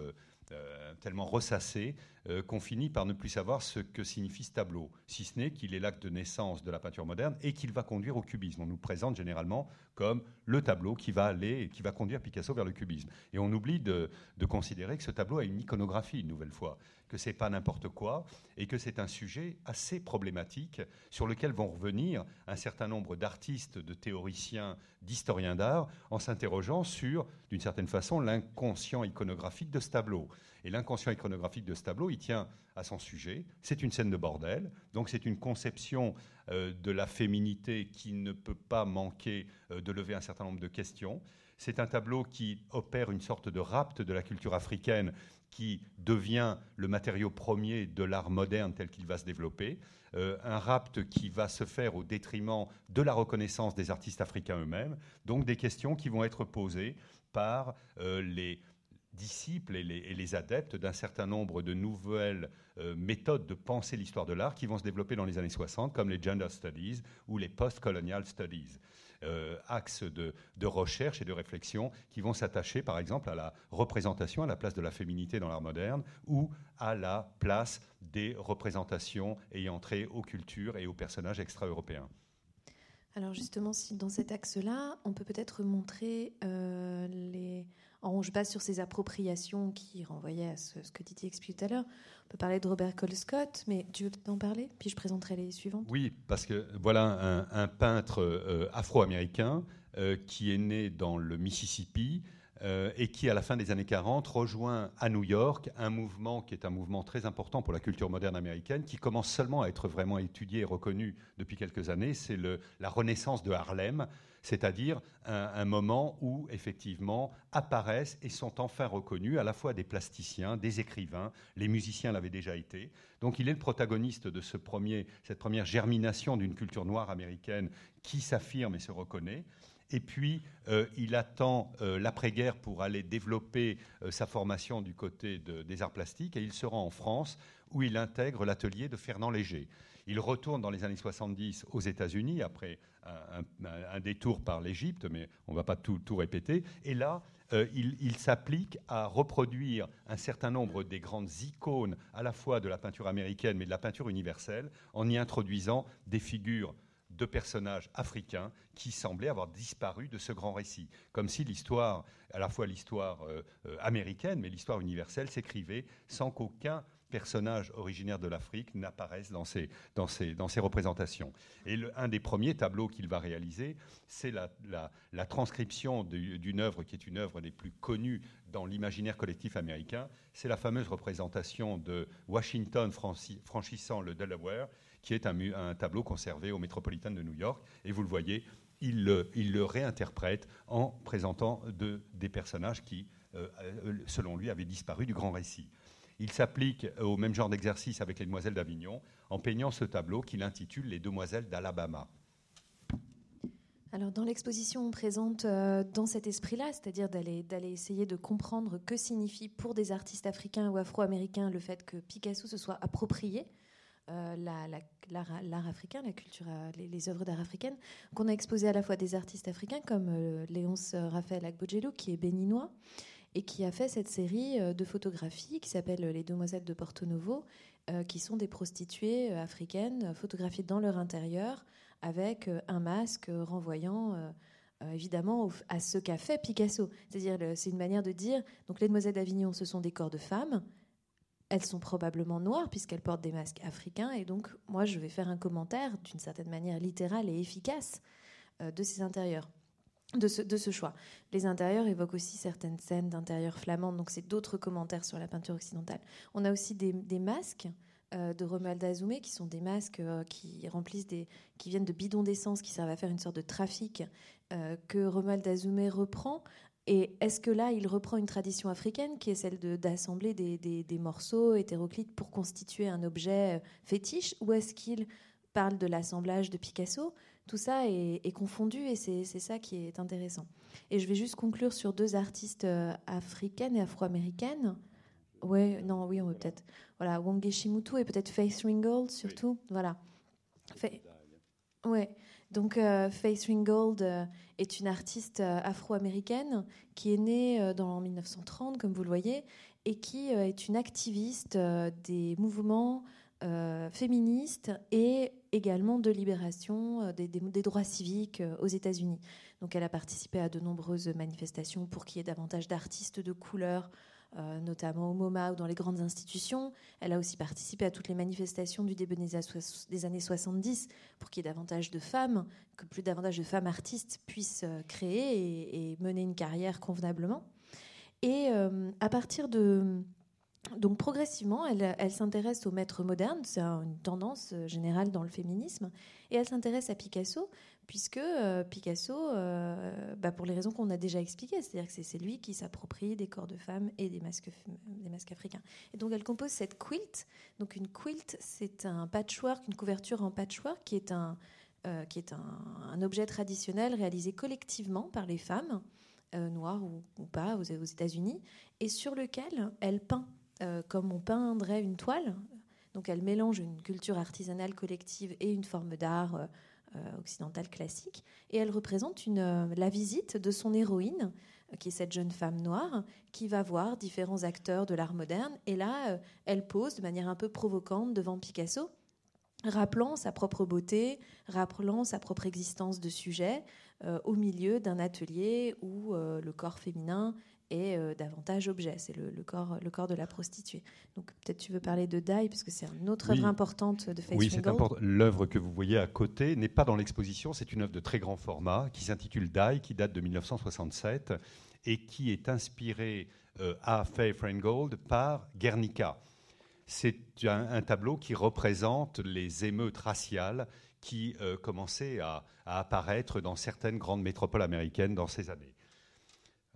[SPEAKER 1] tellement ressassé euh, qu'on finit par ne plus savoir ce que signifie ce tableau, si ce n'est qu'il est l'acte de naissance de la peinture moderne et qu'il va conduire au cubisme. On nous présente généralement comme le tableau qui va aller et qui va conduire Picasso vers le cubisme. Et on oublie de considérer que ce tableau a une iconographie, une nouvelle fois, que c'est pas n'importe quoi et que c'est un sujet assez problématique sur lequel vont revenir un certain nombre d'artistes, de théoriciens, d'historiens d'art en s'interrogeant sur, d'une certaine façon, l'inconscient iconographique de ce tableau. Et l'inconscient iconographique de ce tableau, il tient à son sujet. C'est une scène de bordel, donc c'est une conception euh, de la féminité qui ne peut pas manquer euh, de lever un certain nombre de questions. C'est un tableau qui opère une sorte de rapt de la culture africaine qui devient le matériau premier de l'art moderne tel qu'il va se développer. Euh, un rapt qui va se faire au détriment de la reconnaissance des artistes africains eux-mêmes. Donc des questions qui vont être posées par les disciples et les, adeptes d'un certain nombre de nouvelles euh, méthodes de penser l'histoire de l'art qui vont se développer dans les années 60, comme les gender studies ou les post-colonial studies. Euh, axes de, recherche et de réflexion qui vont s'attacher, par exemple, à la représentation, à la place de la féminité dans l'art moderne, ou à la place des représentations ayant trait aux cultures et aux personnages extra-européens.
[SPEAKER 3] Alors justement, si dans cet axe-là, on peut peut-être montrer euh, les je passe sur ces appropriations qui renvoyaient à ce, que Didier expliquait tout à l'heure. On peut parler de Robert Colescott, mais tu veux en parler? Puis je présenterai les suivantes.
[SPEAKER 1] Oui, parce que voilà un, peintre euh, afro-américain euh, qui est né dans le Mississippi, euh, et qui, à la fin des années 40, rejoint à New York un mouvement qui est un mouvement très important pour la culture moderne américaine, qui commence seulement à être vraiment étudié et reconnu depuis quelques années. C'est la renaissance de Harlem, c'est-à-dire un, moment où, effectivement, apparaissent et sont enfin reconnus à la fois des plasticiens, des écrivains, les musiciens l'avaient déjà été. Donc il est le protagoniste de cette première germination d'une culture noire américaine qui s'affirme et se reconnaît. Et puis, euh, il attend euh, l'après-guerre pour aller développer euh, sa formation du côté des arts plastiques et il se rend en France où il intègre l'atelier de Fernand Léger. Il retourne dans les années 70 aux États-Unis après un, détour par l'Égypte, mais on ne va pas tout, répéter. Et là, il s'applique à reproduire un certain nombre des grandes icônes à la fois de la peinture américaine mais de la peinture universelle en y introduisant des figures de personnages africains qui semblaient avoir disparu de ce grand récit, comme si l'histoire, à la fois l'histoire euh, euh, américaine, mais l'histoire universelle, s'écrivait sans qu'aucun personnage originaire de l'Afrique n'apparaisse dans ces, dans, dans représentations. Et un des premiers tableaux qu'il va réaliser, c'est la, la, transcription d'une œuvre qui est une œuvre des plus connues dans l'imaginaire collectif américain. C'est la fameuse représentation de Washington franchissant le Delaware qui est un, tableau conservé au Metropolitan de New York. Et vous le voyez, il le, réinterprète en présentant des personnages qui, euh, euh, selon lui, avaient disparu du grand récit. Il s'applique au même genre d'exercice avec les demoiselles d'Avignon en peignant ce tableau qu'il intitule Les demoiselles d'Alabama.
[SPEAKER 3] Alors dans l'exposition, on présente euh, dans cet esprit-là, c'est-à-dire d'aller essayer de comprendre que signifie pour des artistes africains ou afro-américains le fait que Picasso se soit approprié euh, l'art africain, euh, les, œuvres d'art africaines, qu'on a exposé à la fois des artistes africains comme euh, Léonce Raphaël Agbodjelou, qui est béninois, et qui a fait cette série de photographies qui s'appelle Les Demoiselles de Porto Novo, qui sont des prostituées africaines photographiées dans leur intérieur avec un masque renvoyant évidemment à ce qu'a fait Picasso. C'est-à-dire, c'est une manière de dire, donc les demoiselles d'Avignon, ce sont des corps de femmes, elles sont probablement noires puisqu'elles portent des masques africains. Et donc, moi, je vais faire un commentaire d'une certaine manière littérale et efficace euh, de ces intérieurs. De ce, choix. Les intérieurs évoquent aussi certaines scènes d'intérieur flamand, donc c'est d'autres commentaires sur la peinture occidentale. On a aussi des, masques euh, de Romuald Azoumé, qui sont des masques euh, qui remplissent qui viennent de bidons d'essence, qui servent à faire une sorte de trafic que Romuald Azoumé reprend et est-ce que là, il reprend une tradition africaine qui est celle d'assembler des, morceaux hétéroclites pour constituer un objet euh, fétiche Ou est-ce qu'il parle de l'assemblage de Picasso? Tout ça est, confondu et c'est ça qui est intéressant. Et je vais juste conclure sur deux artistes euh, africaines et afro-américaines. Ouais, non, oui, on veut peut-être. Voilà, Wonge Shimutu et peut-être Faith Ringgold surtout. Voilà. Fait... Ouais. Donc euh, Faith Ringgold euh, est une artiste euh, afro-américaine qui est née dans 1930, comme vous le voyez, et qui est une activiste des mouvements féministes et également de libération des, droits civiques aux États-Unis. Donc elle a participé à de nombreuses manifestations pour qu'il y ait davantage d'artistes de couleur euh, notamment au MoMA ou dans les grandes institutions. Elle a aussi participé à toutes les manifestations du début des années 70 pour qu'il y ait davantage de femmes, que plus davantage de femmes artistes puissent euh, créer et, mener une carrière convenablement. Et euh, à partir de donc progressivement, elle, s'intéresse aux maîtres modernes, c'est une tendance générale dans le féminisme, et elle s'intéresse à Picasso, puisque euh, Picasso, euh, bah, pour les raisons qu'on a déjà expliquées, c'est-à-dire que c'est lui qui s'approprie des corps de femmes et des masques, africains. Et donc elle compose cette quilt. Donc une quilt, c'est un patchwork, une couverture en patchwork qui est un, euh, qui est un, objet traditionnel réalisé collectivement par les femmes, noires ou, pas, aux États-Unis, et sur lequel elle peint, comme on peindrait une toile. Donc elle mélange une culture artisanale collective et une forme d'art euh, occidentale classique, et elle représente euh, la visite de son héroïne, euh, qui est cette jeune femme noire, qui va voir différents acteurs de l'art moderne, et là, elle pose de manière un peu provocante devant Picasso, rappelant sa propre beauté, rappelant sa propre existence de sujet, au milieu d'un atelier où le corps féminin et euh, davantage objet. C'est le, corps, le corps de la prostituée. Donc peut-être tu veux parler de Dai, puisque c'est une autre œuvre importante de Faith
[SPEAKER 1] Oui, c'est important. L'œuvre que vous voyez à côté n'est pas dans l'exposition, c'est une œuvre de très grand format qui s'intitule Dai, qui date de 1967 et qui est inspiré à Faye Gold par Guernica. C'est un, tableau qui représente les émeutes raciales qui commençaient à, à apparaître dans certaines grandes métropoles américaines dans ces années.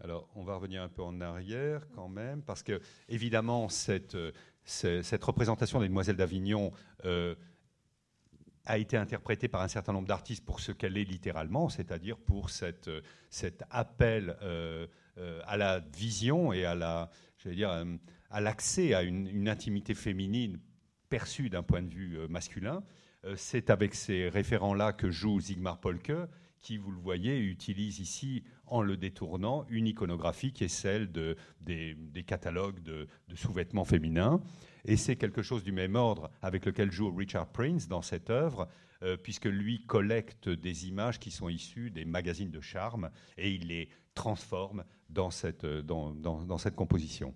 [SPEAKER 1] Alors, on va revenir un peu en arrière quand même, parce que, évidemment, cette, cette représentation des Demoiselles d'Avignon euh, a été interprétée par un certain nombre d'artistes pour ce qu'elle est littéralement, c'est-à-dire pour cette, cet appel euh, euh, à la vision et à l'accès à une, une, intimité féminine perçue d'un point de vue masculin. C'est avec ces référents-là que joue Zygmar Polke, qui, vous le voyez, utilise ici, en le détournant, une iconographie qui est celle de, des, catalogues de, sous-vêtements féminins. Et c'est quelque chose du même ordre avec lequel joue Richard Prince dans cette œuvre, euh, puisque lui collecte des images qui sont issues des magazines de charme et il les transforme dans cette, dans, dans, cette composition.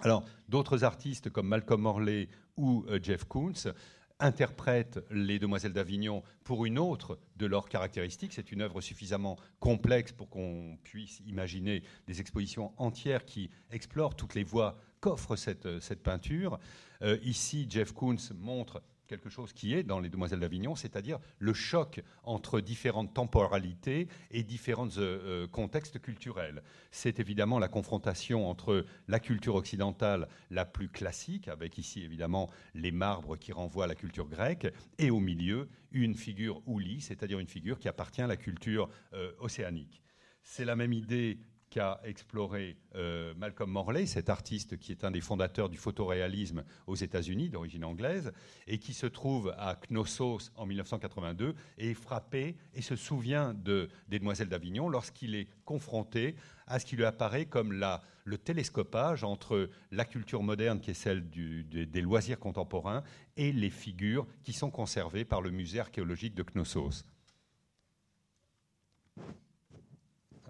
[SPEAKER 1] Alors, d'autres artistes comme Malcolm Morley ou euh, Jeff Koons interprètent les Demoiselles d'Avignon pour une autre de leurs caractéristiques. C'est une œuvre suffisamment complexe pour qu'on puisse imaginer des expositions entières qui explorent toutes les voies qu'offre cette, cette peinture. Euh, ici, Jeff Koons montre quelque chose qui est dans Les Demoiselles d'Avignon, c'est-à-dire le choc entre différentes temporalités et différents euh, euh, contextes culturels. C'est évidemment la confrontation entre la culture occidentale la plus classique, avec ici évidemment les marbres qui renvoient à la culture grecque, et au milieu une figure ouli, c'est-à-dire une figure qui appartient à la culture euh, océanique. C'est la même idée qu'a exploré euh, Malcolm Morley, cet artiste qui est un des fondateurs du photoréalisme aux États-Unis, d'origine anglaise, et qui se trouve à Knossos en 1982 et est frappé et se souvient de, des Demoiselles d'Avignon lorsqu'il est confronté à ce qui lui apparaît comme la, le télescopage entre la culture moderne, qui est celle des loisirs contemporains, et les figures qui sont conservées par le musée archéologique de Knossos.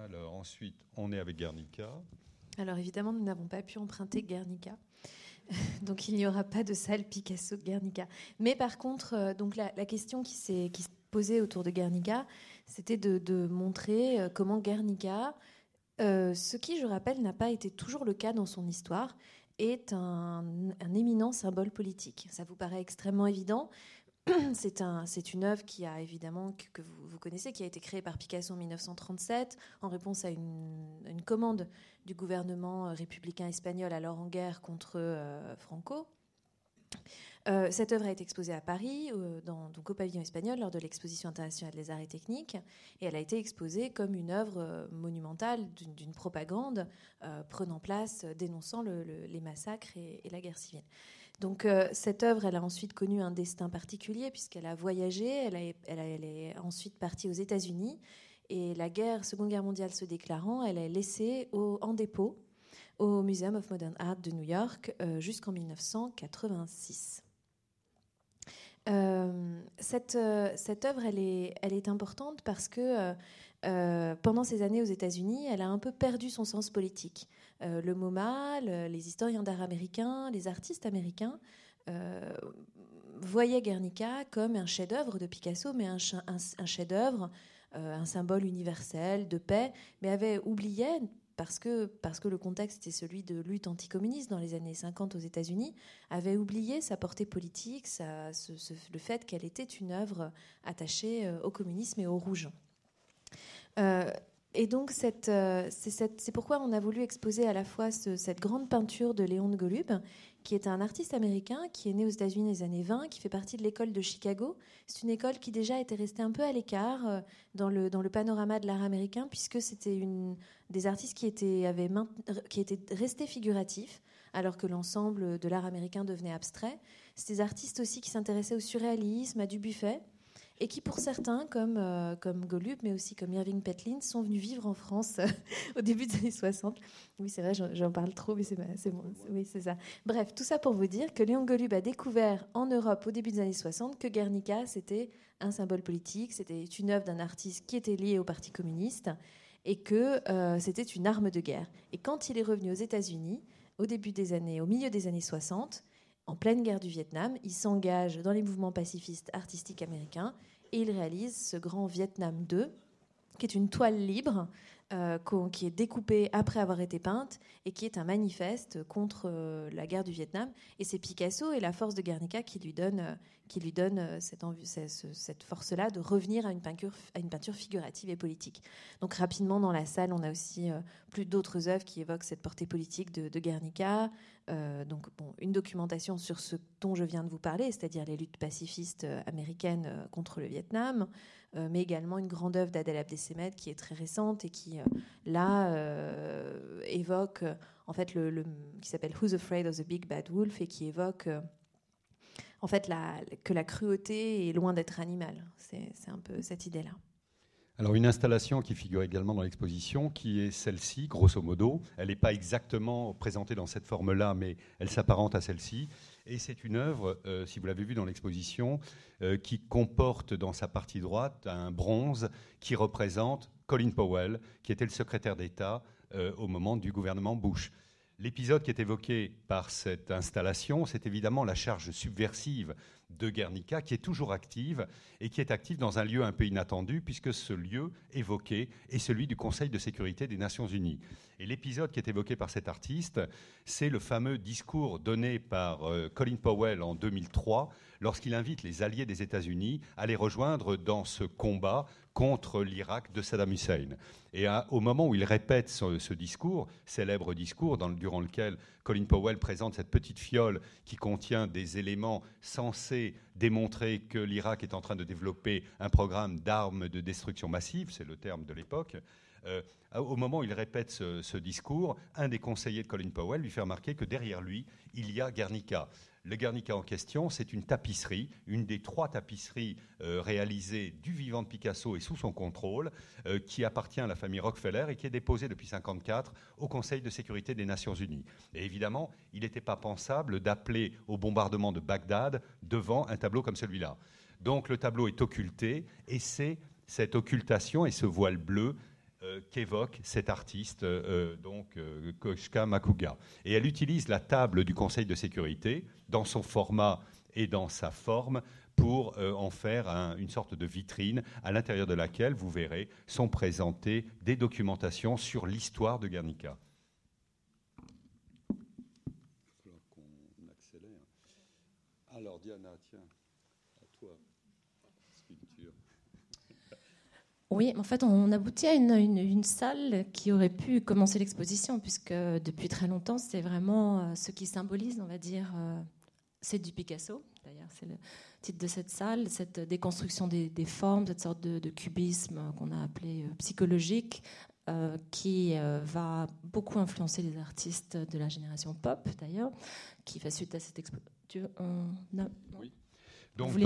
[SPEAKER 1] Alors ensuite, on est avec Guernica.
[SPEAKER 3] Alors évidemment, nous n'avons pas pu emprunter Guernica. *laughs* donc il n'y aura pas de salle Picasso Guernica. Mais par contre, euh, donc la, question qui s'est posée autour de Guernica, c'était de, montrer euh, comment Guernica, euh, ce qui, je rappelle, n'a pas été toujours le cas dans son histoire, est un éminent symbole politique. Ça vous paraît extrêmement évident, *clears throat* c'est un, une œuvre qui a évidemment que, vous, connaissez, qui a été créée par Picasso en 1937 en réponse à une, commande du gouvernement euh, républicain espagnol alors en guerre contre euh, Franco. Euh, cette œuvre a été exposée à Paris, dans, donc au pavillon espagnol, lors de l'exposition internationale des arts et techniques, et elle a été exposée comme une œuvre monumentale d'une propagande prenant place, dénonçant les massacres et, la guerre civile. Donc euh, cette œuvre, elle a ensuite connu un destin particulier puisqu'elle a voyagé, elle, est ensuite partie aux États-Unis et la Seconde Guerre mondiale se déclarant, elle est laissée en dépôt au Museum of Modern Art de New York euh, jusqu'en 1986. Euh, cette, œuvre, elle est, importante parce que pendant ces années aux États-Unis, elle a un peu perdu son sens politique. Euh, le MoMA, les historiens d'art américains, les artistes américains euh, voyaient Guernica comme un chef-d'œuvre de Picasso, mais un, chef-d'œuvre, euh, un symbole universel de paix, mais avaient oublié parce que, parce que le contexte était celui de lutte anticommuniste dans les années 50 aux États-Unis, avait oublié sa portée politique, le fait qu'elle était une œuvre attachée au communisme et au rouge. Et donc, euh, c'est pourquoi on a voulu exposer à la fois cette grande peinture de Léon de Golub, qui est un artiste américain qui est né aux États-Unis les années 20, qui fait partie de l'école de Chicago. C'est une école qui déjà était restée un peu à l'écart euh, dans, le, panorama de l'art américain, puisque c'était des artistes qui qui étaient restés figuratifs, alors que l'ensemble de l'art américain devenait abstrait. C'est des artistes aussi qui s'intéressaient au surréalisme, à Dubuffet et qui pour certains, comme, euh, comme Golub, mais aussi comme Irving Petlin, sont venus vivre en France *laughs* au début des années 60. Oui, c'est vrai, j'en parle trop, mais c'est bon. Oui, c'est ça. Bref, tout ça pour vous dire que Léon Golub a découvert en Europe au début des années 60 que Guernica, c'était un symbole politique, c'était une œuvre d'un artiste qui était lié au Parti communiste et que euh, c'était une arme de guerre. Et quand il est revenu aux États-Unis, au début des années, au milieu des années 60, en pleine guerre du Vietnam, il s'engage dans les mouvements pacifistes artistiques américains et il réalise ce grand Vietnam 2 qui est une toile libre euh, qui est découpée après avoir été peinte et qui est un manifeste contre euh, la guerre du Vietnam. Et c'est Picasso et la force de Guernica qui lui donne, euh, qui lui donne cette, force-là de revenir à une, peinture, à une peinture figurative et politique. Donc rapidement dans la salle, on a aussi plus d'autres œuvres qui évoquent cette portée politique de, de Guernica. donc bon, une documentation sur ce dont je viens de vous parler, c'est-à-dire les luttes pacifistes américaines contre le Vietnam. Euh, mais également une grande œuvre d'Adèle Abdesemet qui est très récente et qui, euh, là, euh, évoque, en fait, le, qui s'appelle Who's Afraid of the Big Bad Wolf et qui évoque, en fait, la, que la cruauté est loin d'être animale. C'est un peu cette idée-là.
[SPEAKER 1] Alors une installation qui figure également dans l'exposition, qui est celle-ci, grosso modo. Elle n'est pas exactement présentée dans cette forme-là, mais elle s'apparente à celle-ci. Et c'est une œuvre, euh, si vous l'avez vu dans l'exposition, euh, qui comporte dans sa partie droite un bronze qui représente Colin Powell, qui était le secrétaire d'État euh, au moment du gouvernement Bush. L'épisode qui est évoqué par cette installation, c'est évidemment la charge subversive de Guernica, qui est toujours active et qui est active dans un lieu un peu inattendu, puisque ce lieu évoqué est celui du Conseil de sécurité des Nations Unies. Et l'épisode qui est évoqué par cet artiste, c'est le fameux discours donné par euh, Colin Powell en 2003, lorsqu'il invite les alliés des États-Unis à les rejoindre dans ce combat contre l'Irak de Saddam Hussein. Et au moment où il répète ce, discours, célèbre discours durant lequel Colin Powell présente cette petite fiole qui contient des éléments censés démontrer que l'Irak est en train de développer un programme d'armes de destruction massive, c'est le terme de l'époque, euh, au moment où il répète ce, ce, discours, un des conseillers de Colin Powell lui fait remarquer que derrière lui, il y a Guernica. Le Guernica en question, c'est une tapisserie, une des trois tapisseries euh, réalisées du vivant de Picasso et sous son contrôle, euh, qui appartient à la famille Rockefeller et qui est déposée depuis 1954 au Conseil de sécurité des Nations Unies. Et évidemment, il n'était pas pensable d'appeler au bombardement de Bagdad devant un tableau comme celui-là. Donc le tableau est occulté et c'est cette occultation et ce voile bleu qu'évoque cet artiste, euh, donc euh, Koshka Makuga. Et elle utilise la table du Conseil de sécurité dans son format et dans sa forme pour en faire une sorte de vitrine à l'intérieur de laquelle, vous verrez, sont présentées des documentations sur l'histoire de Guernica.
[SPEAKER 2] Alors Diana, tiens. Oui, en fait, on aboutit à une, salle qui aurait pu commencer l'exposition, puisque depuis très longtemps, c'est vraiment euh, ce qui symbolise, on va dire, euh, c'est du Picasso. D'ailleurs, c'est le titre de cette salle, cette déconstruction des, formes, cette sorte de, cubisme qu'on a appelé euh, psychologique, qui va beaucoup influencer les artistes de la génération pop, d'ailleurs, qui fait suite à cette exposition. Oui.
[SPEAKER 1] Donc,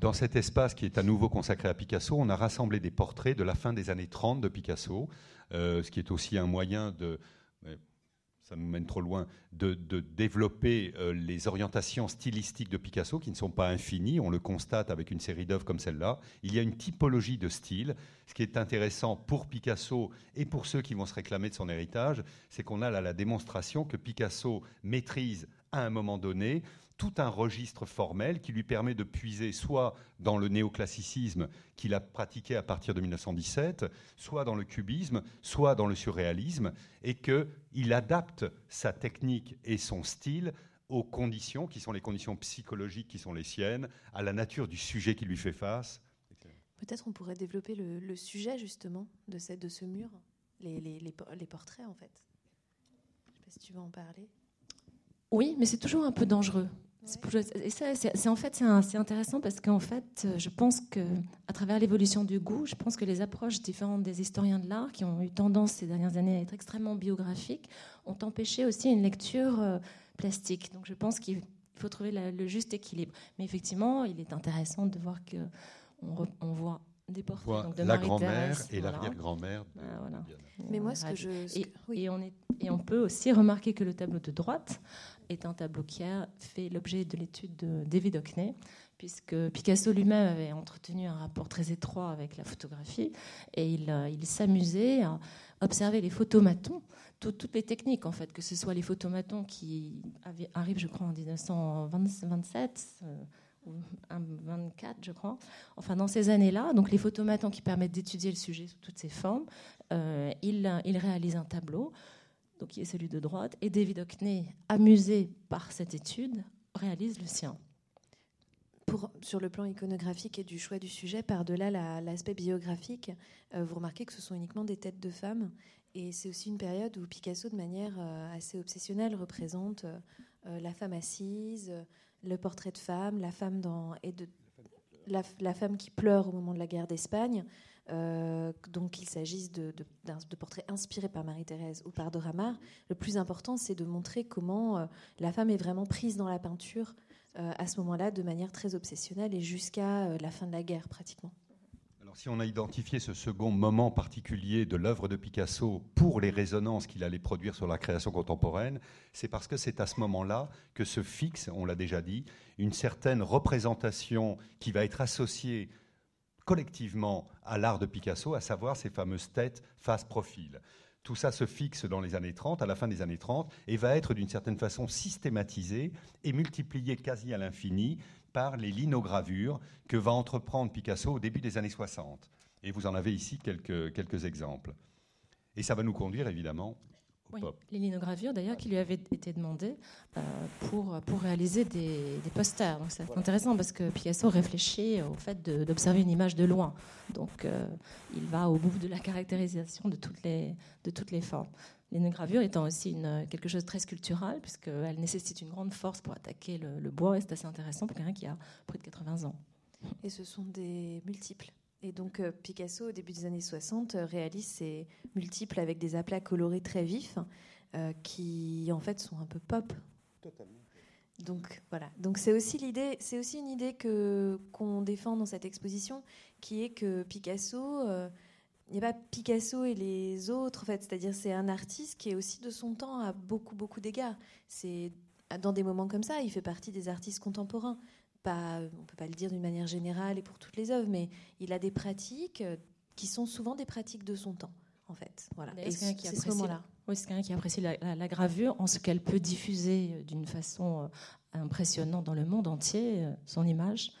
[SPEAKER 1] dans, cet espace qui est à nouveau consacré à Picasso, on a rassemblé des portraits de la fin des années 30 de Picasso, euh, ce qui est aussi un moyen de, ça nous mène trop loin, de, développer euh, les orientations stylistiques de Picasso qui ne sont pas infinies, on le constate avec une série d'œuvres comme celle-là. Il y a une typologie de style. Ce qui est intéressant pour Picasso et pour ceux qui vont se réclamer de son héritage, c'est qu'on a là la démonstration que Picasso maîtrise à un moment donné tout un registre formel qui lui permet de puiser soit dans le néoclassicisme qu'il a pratiqué à partir de 1917, soit dans le cubisme, soit dans le surréalisme, et qu'il adapte sa technique et son style aux conditions qui sont les conditions psychologiques qui sont les siennes, à la nature du sujet qui lui fait face.
[SPEAKER 3] Peut-être on pourrait développer le, sujet justement de, cette, de ce mur, les, les, les portraits en fait. Je ne sais pas si tu veux en parler.
[SPEAKER 2] Oui, mais c'est toujours un peu dangereux. Et ça, c'est en fait c'est intéressant parce qu'en fait, je pense que à travers l'évolution du goût, je pense que les approches différentes des historiens de l'art qui ont eu tendance ces dernières années à être extrêmement biographiques ont empêché aussi une lecture euh, plastique. Donc je pense qu'il faut trouver le juste équilibre. Mais effectivement, il est intéressant de voir que on, voit des portraits donc de
[SPEAKER 1] la grand-mère et l'arrière-grand-mère.
[SPEAKER 3] Ah, Mais moi, ce que je
[SPEAKER 2] et, on est, et on peut aussi remarquer que le tableau de droite est un tableau qui a fait l'objet de l'étude de David Hockney, puisque Picasso lui-même avait entretenu un rapport très étroit avec la photographie, et il, euh, s'amusait à observer les photomatons, toutes les techniques en fait, que ce soit les photomatons qui arrivent, je crois, en 1927, 24, je crois. Enfin, dans ces années-là, donc les photomatons qui permettent d'étudier le sujet sous toutes ses formes, euh, il, réalise un tableau, donc qui est celui de droite, et David Hockney, amusé par cette étude, réalise le sien.
[SPEAKER 3] Sur le plan iconographique et du choix du sujet, par-delà l'aspect biographique, euh, vous remarquez que ce sont uniquement des têtes de femmes. Et c'est aussi une période où Picasso, de manière euh, assez obsessionnelle, représente la femme assise, le portrait de femme, la femme dans et de la, femme qui pleure au moment de la guerre d'Espagne. Euh, donc qu'il s'agisse de, portraits inspirés par Marie-Thérèse ou par Dora Maar, le plus important, c'est de montrer comment euh, la femme est vraiment prise dans la peinture euh, à ce moment-là de manière très obsessionnelle et jusqu'à la fin de la guerre pratiquement.
[SPEAKER 1] Si on a identifié ce second moment particulier de l'œuvre de Picasso pour les résonances qu'il allait produire sur la création contemporaine, c'est parce que c'est à ce moment-là que se fixe, on l'a déjà dit, une certaine représentation qui va être associée collectivement à l'art de Picasso, à savoir ces fameuses têtes face-profil. Tout ça se fixe dans les années 30, à la fin des années 30, et va être d'une certaine façon systématisé et multiplié quasi à l'infini par les linogravures que va entreprendre Picasso au début des années 60. Et vous en avez ici quelques, quelques exemples. Et ça va nous conduire évidemment
[SPEAKER 2] Les linogravures d'ailleurs qui lui avaient été demandées euh, pour, pour réaliser des, des posters. Donc c'est intéressant parce que Picasso réfléchit au fait d'observer une image de loin. Donc euh, il va au bout de la caractérisation de toutes les, de toutes les formes. L'inogravure étant aussi une, quelque chose de très sculptural, puisqu'elle nécessite une grande force pour attaquer le, bois, et c'est assez intéressant pour quelqu'un qui a près de 80 ans.
[SPEAKER 3] Et ce sont des multiples. Et donc euh, Picasso, au début des années 60, euh, réalise ces multiples avec des aplats colorés très vifs, euh, qui en fait sont un peu pop. Totalement. Donc voilà. Donc c'est aussi l'idée, c'est aussi une idée que qu'on défend dans cette exposition, qui est que Picasso il n'y a pas Picasso et les autres, en fait. C'est-à-dire, c'est un artiste qui est aussi de son temps à beaucoup, beaucoup d'égards. C'est dans des moments comme ça, il fait partie des artistes contemporains. Pas, on peut pas le dire d'une manière générale et pour toutes les œuvres, mais il a des pratiques euh, qui sont souvent des pratiques de son temps, en fait. Voilà.
[SPEAKER 2] Et c'est ce moment-là. Oui, c'est quelqu'un qui apprécie la, la, gravure en ce qu'elle peut diffuser euh, d'une façon euh, impressionnante dans le monde entier son image.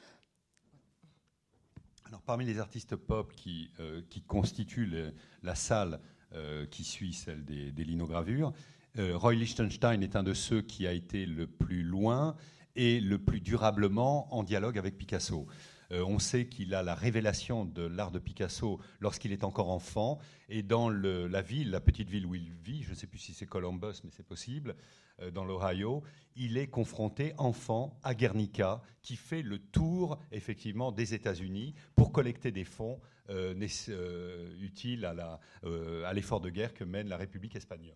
[SPEAKER 1] Alors, parmi les artistes pop qui, euh, qui constituent la salle euh, qui suit celle des, linogravures, euh, Roy Lichtenstein est un de ceux qui a été le plus loin et le plus durablement en dialogue avec Picasso. on sait qu'il a la révélation de l'art de Picasso lorsqu'il est encore enfant. Et dans la ville, la petite ville où il vit, je ne sais plus si c'est Columbus, mais c'est possible, euh, dans l'Ohio, il est confronté enfant à Guernica, qui fait le tour effectivement des États-Unis pour collecter des fonds euh, euh, utiles à l'effort de guerre que mène la République espagnole.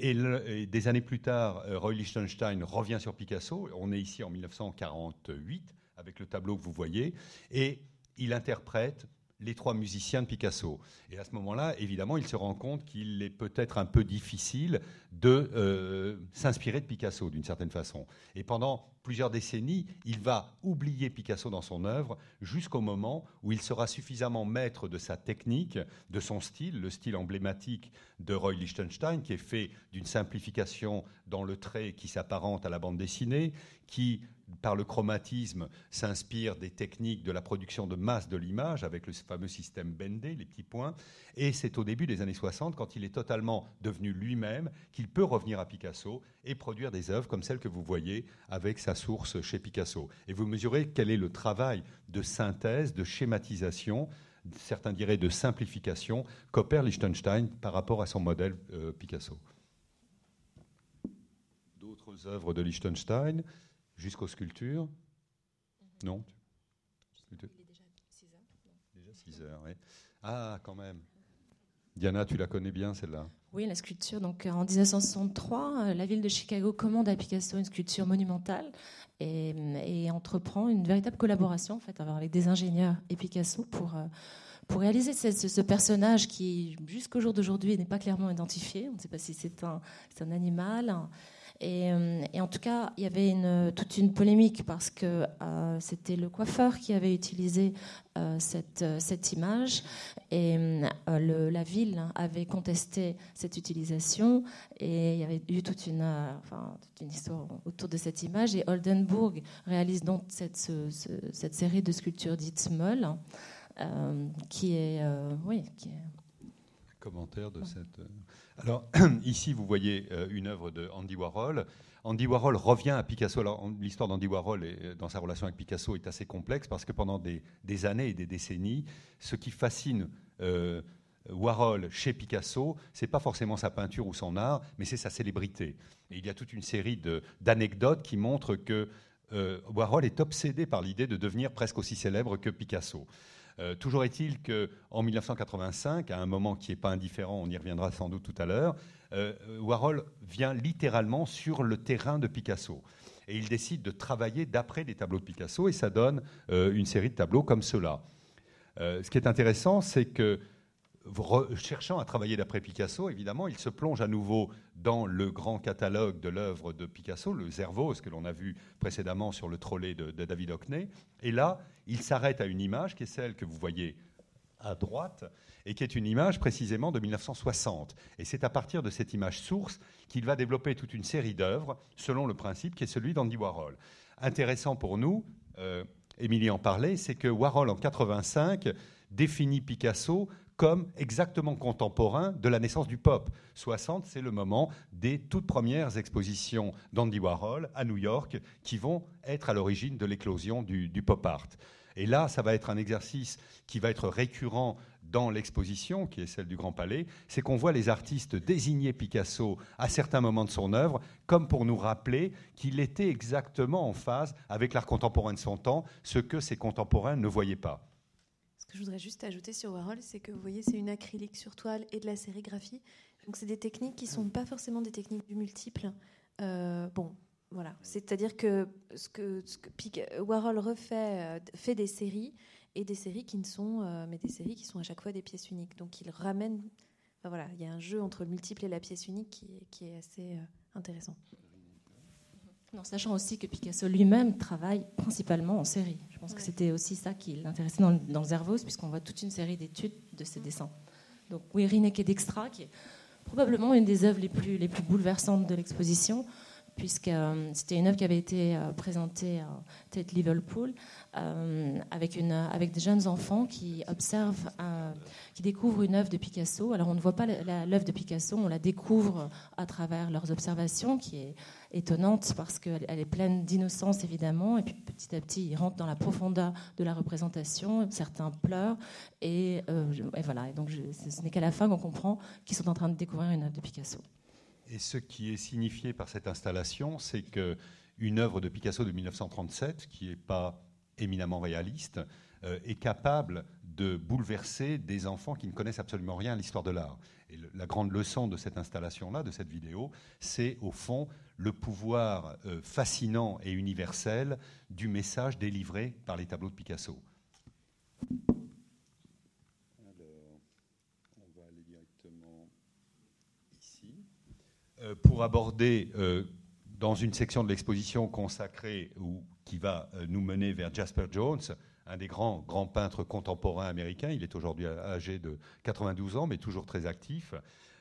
[SPEAKER 1] Et, des années plus tard, Roy Lichtenstein revient sur Picasso. On est ici en 1948 avec le tableau que vous voyez, et il interprète les trois musiciens de Picasso. Et à ce moment-là, évidemment, il se rend compte qu'il est peut-être un peu difficile de euh, s'inspirer de Picasso d'une certaine façon. Et pendant plusieurs décennies, il va oublier Picasso dans son œuvre jusqu'au moment où il sera suffisamment maître de sa technique, de son style, le style emblématique de Roy Lichtenstein, qui est fait d'une simplification dans le trait qui s'apparente à la bande dessinée, qui par le chromatisme, s'inspire des techniques de la production de masse de l'image avec le fameux système Bendé, les petits points. Et c'est au début des années 60, quand il est totalement devenu lui-même, qu'il peut revenir à Picasso et produire des œuvres comme celles que vous voyez avec sa source chez Picasso. Et vous mesurez quel est le travail de synthèse, de schématisation, certains diraient de simplification, qu'opère Liechtenstein par rapport à son modèle euh, Picasso. D'autres œuvres de Liechtenstein jusqu'aux sculptures Non Il est déjà 6 heures. Déjà 6 heures, oui. Ah, quand même. Diana, tu la connais bien celle-là
[SPEAKER 2] Oui, la sculpture. Donc, en 1963, euh, la ville de Chicago commande à Picasso une sculpture monumentale et, entreprend une véritable collaboration en fait, avec des ingénieurs et Picasso pour, euh, pour réaliser ce, personnage qui, jusqu'au jour d'aujourd'hui, n'est pas clairement identifié. On ne sait pas si c'est un, un animal, Et, en tout cas, il y avait une, toute une polémique parce que c'était le coiffeur qui avait utilisé cette, cette, image et la ville avait contesté cette utilisation et il y avait eu toute une, enfin, toute une histoire autour de cette image. Et Oldenburg réalise donc cette, cette série de sculptures dites molles. Euh, qui est, euh, oui, qui est...
[SPEAKER 1] Commentaire de cette. Euh, alors *clears throat* ici, vous voyez une œuvre de Andy Warhol. Andy Warhol revient à Picasso. L'histoire d'Andy Warhol et dans sa relation avec Picasso est assez complexe parce que pendant des, années et des décennies, ce qui fascine Warhol chez Picasso, c'est pas forcément sa peinture ou son art, mais c'est sa célébrité. Et il y a toute une série d'anecdotes qui montrent que Warhol est obsédé par l'idée de devenir presque aussi célèbre que Picasso. Euh, toujours est-il qu'en 1985, à un moment qui n'est pas indifférent, on y reviendra sans doute tout à l'heure, euh, Warhol vient littéralement sur le terrain de Picasso. Et il décide de travailler d'après les tableaux de Picasso, et ça donne euh, une série de tableaux comme cela. ce qui est intéressant, c'est que cherchant à travailler d'après Picasso, évidemment, il se plonge à nouveau dans le grand catalogue de l'œuvre de Picasso, le Zervos, que l'on a vu précédemment sur le trolley de, David Hockney. Et là, il s'arrête à une image qui est celle que vous voyez à droite, et qui est une image précisément de 1960. Et c'est à partir de cette image source qu'il va développer toute une série d'œuvres selon le principe qui est celui d'Andy Warhol. Intéressant pour nous, euh, Émilie en parlait, c'est que Warhol en 85 définit Picasso comme exactement contemporain de la naissance du pop. 60, c'est le moment des toutes premières expositions d'Andy Warhol à New York qui vont être à l'origine de l'éclosion du, pop art. Et là, ça va être un exercice qui va être récurrent dans l'exposition, qui est celle du Grand Palais, c'est qu'on voit les artistes désigner Picasso à certains moments de son œuvre, comme pour nous rappeler qu'il était exactement en phase avec l'art contemporain de son temps, ce que ses contemporains ne voyaient pas
[SPEAKER 3] je voudrais juste ajouter sur Warhol, c'est que vous voyez, c'est une acrylique sur toile et de la sérigraphie. Donc, c'est des techniques qui ne sont pas forcément des techniques du multiple. Euh, bon, voilà. C'est-à-dire que ce que, Warhol refait, euh, fait des séries et des séries qui ne sont, euh, mais des séries qui sont à chaque fois des pièces uniques. Donc, il ramène. Voilà, il y a un jeu entre le multiple et la pièce unique qui, qui est assez intéressant
[SPEAKER 2] sachant aussi que Picasso lui-même travaille principalement en série. Je pense que c'était aussi ça qui l'intéressait dans, dans Zervos, puisqu'on voit toute une série d'études de ses dessins. Donc oui, Rineke d'Extra, qui est probablement une des œuvres les plus, les plus bouleversantes de l'exposition, puisque euh, c'était une œuvre qui avait été euh, présentée à Tate Liverpool euh, avec, des jeunes enfants qui observent, qui découvrent une œuvre de Picasso. Alors on ne voit pas l'œuvre de Picasso, on la découvre à travers leurs observations, qui est étonnante parce qu'elle est pleine d'innocence évidemment, et puis petit à petit ils rentrent dans la profondeur de la représentation, certains pleurent, et, voilà. Et donc ce n'est qu'à la fin qu'on comprend qu'ils sont en train de découvrir une œuvre de Picasso.
[SPEAKER 1] Et ce qui est signifié par cette installation, c'est qu'une œuvre de Picasso de 1937, qui n'est pas éminemment réaliste, euh, est capable de bouleverser des enfants qui ne connaissent absolument rien à l'histoire de l'art. Et la grande leçon de cette installation-là, de cette vidéo, c'est au fond le pouvoir euh, fascinant et universel du message délivré par les tableaux de Picasso. Euh, pour aborder euh, dans une section de l'exposition consacrée ou qui va euh, nous mener vers Jasper Jones, un des grands, grands peintres contemporains américains. Il est aujourd'hui âgé de 92 ans, mais toujours très actif.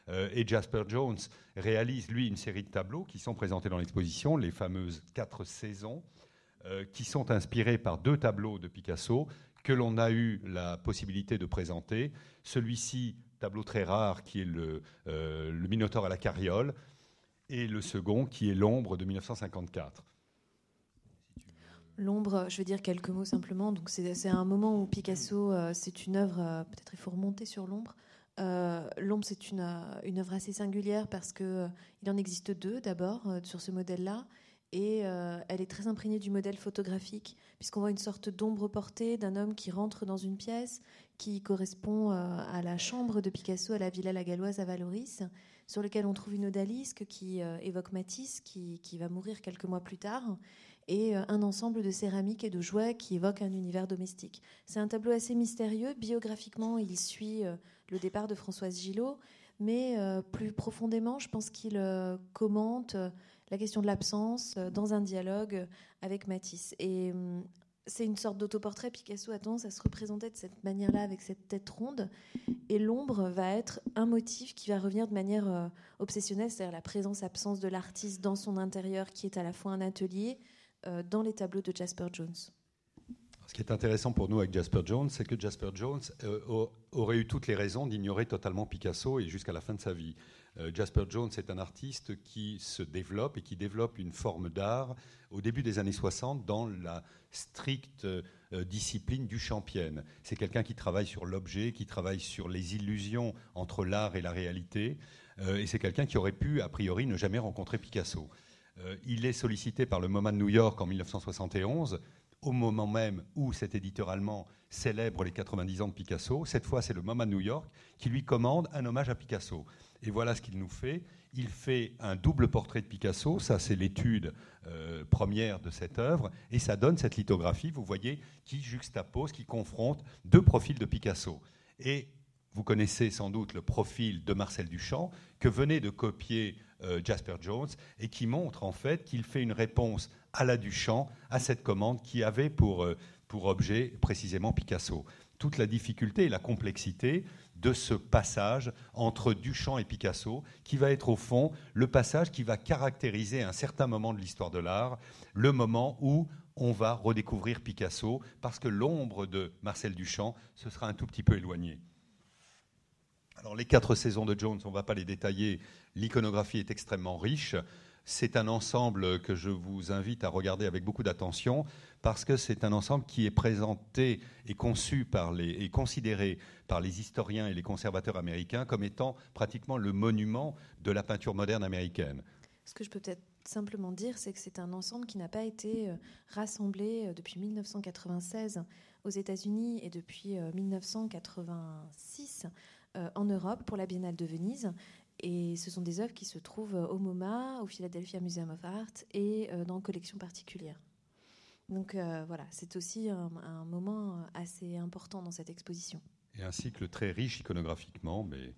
[SPEAKER 1] et Jasper Jones réalise, lui, une série de tableaux qui sont présentés dans l'exposition, les fameuses quatre saisons, qui sont inspirés par deux tableaux de Picasso que l'on a eu la possibilité de présenter. Celui-ci, tableau très rare, qui est le, le Minotaure à la carriole, et le second qui est L'ombre de 1954.
[SPEAKER 3] L'ombre, je vais dire quelques mots simplement. Donc c'est un moment où Picasso, euh, c'est une œuvre, euh, peut-être il faut remonter sur l'ombre. Euh, l'ombre, c'est une, une, œuvre assez singulière parce que il en existe deux d'abord sur ce modèle-là, et elle est très imprégnée du modèle photographique puisqu'on voit une sorte d'ombre portée d'un homme qui rentre dans une pièce qui correspond à la chambre de Picasso à la Villa La Galloise à Valoris sur lequel on trouve une odalisque qui euh, évoque Matisse, qui, va mourir quelques mois plus tard, et euh, un ensemble de céramiques et de jouets qui évoquent un univers domestique. C'est un tableau assez mystérieux. Biographiquement, il suit euh, le départ de Françoise Gillot, mais plus profondément, je pense qu'il commente la question de l'absence dans un dialogue avec Matisse. Hum, c'est une sorte d'autoportrait. Picasso a tendance à se représenter de cette manière-là, avec cette tête ronde. Et l'ombre va être un motif qui va revenir de manière euh, obsessionnelle, c'est-à-dire la présence-absence de l'artiste dans son intérieur, qui est à la fois un atelier, euh, dans les tableaux de Jasper Jones.
[SPEAKER 1] Ce qui est intéressant pour nous avec Jasper Jones, c'est que Jasper Jones euh, aurait eu toutes les raisons d'ignorer totalement Picasso et jusqu'à la fin de sa vie. Jasper Jones est un artiste qui se développe et qui développe une forme d'art au début des années 60 dans la stricte euh, discipline du champienne. C'est quelqu'un qui travaille sur l'objet, qui travaille sur les illusions entre l'art et la réalité, euh, et c'est quelqu'un qui aurait pu, a priori, ne jamais rencontrer Picasso. Euh, il est sollicité par le MoMA de New York en 1971, au moment même où cet éditeur allemand célèbre les 90 ans de Picasso. Cette fois, c'est le MoMA de New York qui lui commande un hommage à Picasso. Et voilà ce qu'il nous fait. Il fait un double portrait de Picasso, ça c'est l'étude euh, première de cette œuvre, et ça donne cette lithographie, vous voyez, qui juxtapose, qui confronte deux profils de Picasso. Et vous connaissez sans doute le profil de Marcel Duchamp, que venait de copier euh, Jasper Jones, et qui montre en fait qu'il fait une réponse à la Duchamp, à cette commande qui avait pour, euh, pour objet précisément Picasso. Toute la difficulté et la complexité de ce passage entre Duchamp et Picasso, qui va être au fond le passage qui va caractériser un certain moment de l'histoire de l'art, le moment où on va redécouvrir Picasso, parce que l'ombre de Marcel Duchamp se sera un tout petit peu éloignée. Alors les quatre saisons de Jones, on ne va pas les détailler, l'iconographie est extrêmement riche. C'est un ensemble que je vous invite à regarder avec beaucoup d'attention parce que c'est un ensemble qui est présenté et conçu par les, et considéré par les historiens et les conservateurs américains comme étant pratiquement le monument de la peinture moderne américaine.
[SPEAKER 3] Ce que je peux peut-être simplement dire, c'est que c'est un ensemble qui n'a pas été euh, rassemblé euh, depuis 1996 aux États-Unis et depuis 1986 euh, en Europe pour la Biennale de Venise. Et ce sont des œuvres qui se trouvent au MoMA, au Philadelphia Museum of Art et dans collections particulières. Donc euh, voilà, c'est aussi un, moment assez important dans cette exposition.
[SPEAKER 1] Et un cycle très riche iconographiquement. Mais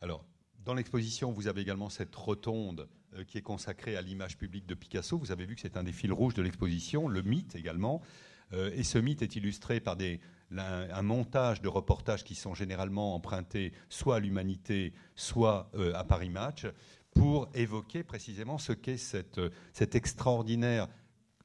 [SPEAKER 1] alors, dans l'exposition, vous avez également cette rotonde euh, qui est consacrée à l'image publique de Picasso. Vous avez vu que c'est un des fils rouges de l'exposition, le mythe également. Euh, et ce mythe est illustré par des, un montage de reportages qui sont généralement empruntés soit à l'humanité, soit à Paris Match, pour évoquer précisément ce qu'est cette, cette extraordinaire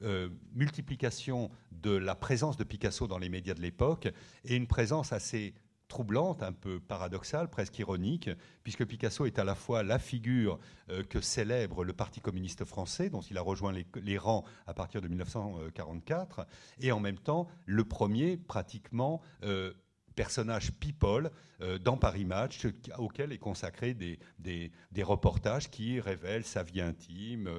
[SPEAKER 1] euh, multiplication de la présence de Picasso dans les médias de l'époque et une présence assez troublante, un peu paradoxale, presque ironique, puisque Picasso est à la fois la figure euh, que célèbre le Parti communiste français, dont il a rejoint les, rangs à partir de 1944, et en même temps le premier pratiquement euh, personnage people euh, dans Paris Match, auquel est consacré des, reportages qui révèlent sa vie intime,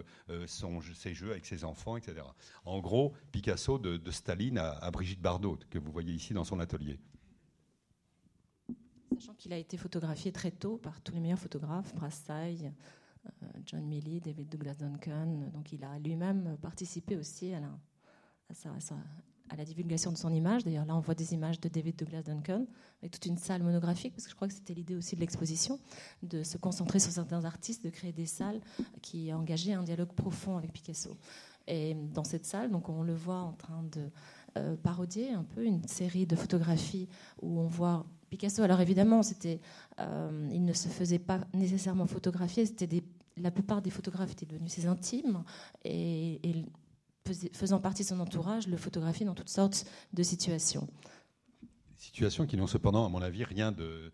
[SPEAKER 1] ses jeux avec ses enfants, etc. En gros, Picasso de, Staline à, Brigitte Bardot, que vous voyez ici dans son atelier.
[SPEAKER 2] Sachant qu'il a été photographié très tôt par tous les meilleurs photographes, Brassai, euh, John Milley, David Douglas Duncan, donc il a lui-même participé aussi à, la, divulgation de son image. D'ailleurs, là, on voit des images de David Douglas Duncan, avec toute une salle monographique, parce que je crois que c'était l'idée aussi de l'exposition, de se concentrer sur certains artistes, de créer des salles qui engageaient un dialogue profond avec Picasso. Et dans cette salle, donc, on le voit en train de euh, parodier un peu une série de photographies où on voit Alors évidemment, c'était, euh, il ne se faisait pas nécessairement photographier, c'était la plupart des photographes étaient devenus ses intimes et, et faisant partie de son entourage, le photographie dans toutes sortes de situations.
[SPEAKER 1] Situations qui n'ont cependant, à mon avis, rien de,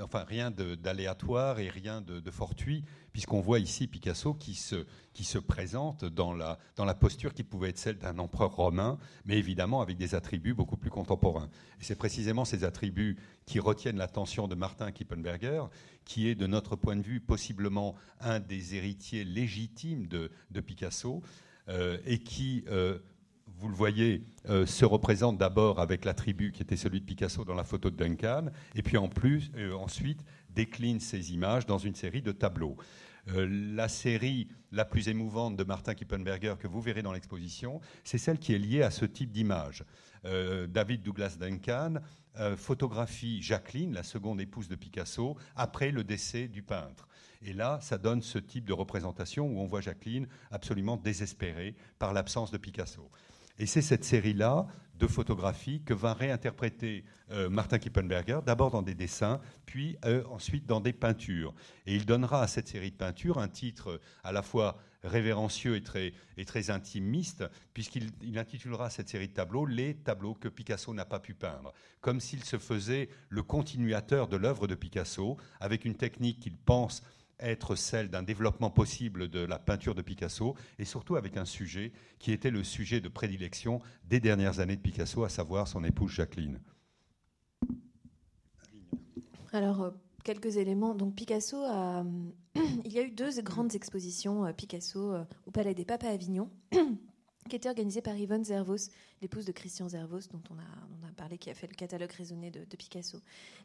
[SPEAKER 1] enfin, rien d'aléatoire et rien de, fortuit, puisqu'on voit ici Picasso qui se, présente dans la, posture qui pouvait être celle d'un empereur romain, mais évidemment avec des attributs beaucoup plus contemporains. Et c'est précisément ces attributs qui retiennent l'attention de Martin Kippenberger, qui est, de notre point de vue, possiblement un des héritiers légitimes de, de Picasso. Euh, et qui, euh, vous le voyez, euh, se représente d'abord avec l'attribut qui était celui de Picasso dans la photo de Duncan, et puis en plus, ensuite décline ces images dans une série de tableaux. la série la plus émouvante de Martin Kippenberger que vous verrez dans l'exposition, c'est celle qui est liée à ce type d'image. David Douglas Duncan photographie Jacqueline, la seconde épouse de Picasso, après le décès du peintre. Et là, ça donne ce type de représentation où on voit Jacqueline absolument désespérée par l'absence de Picasso. Et c'est cette série-là de photographies que va réinterpréter euh, Martin Kippenberger, d'abord dans des dessins, puis euh, ensuite dans des peintures. Et il donnera à cette série de peintures un titre à la fois révérencieux et très, et très intimiste, puisqu'il intitulera cette série de tableaux Les tableaux que Picasso n'a pas pu peindre, comme s'il se faisait le continuateur de l'œuvre de Picasso, avec une technique qu'il pense être celle d'un développement possible de la peinture de Picasso, et surtout avec un sujet qui était le sujet de prédilection des dernières années de Picasso, à savoir son épouse Jacqueline.
[SPEAKER 3] Alors, euh, quelques éléments. Donc Picasso a, *clears throat* il y a eu deux grandes expositions euh, Picasso euh, au Palais des Papes à Avignon, *clears throat* qui étaient organisées par Yvonne Zervos, l'épouse de Christian Zervos, dont on a, a, parlé, qui a fait le catalogue raisonné de, Picasso.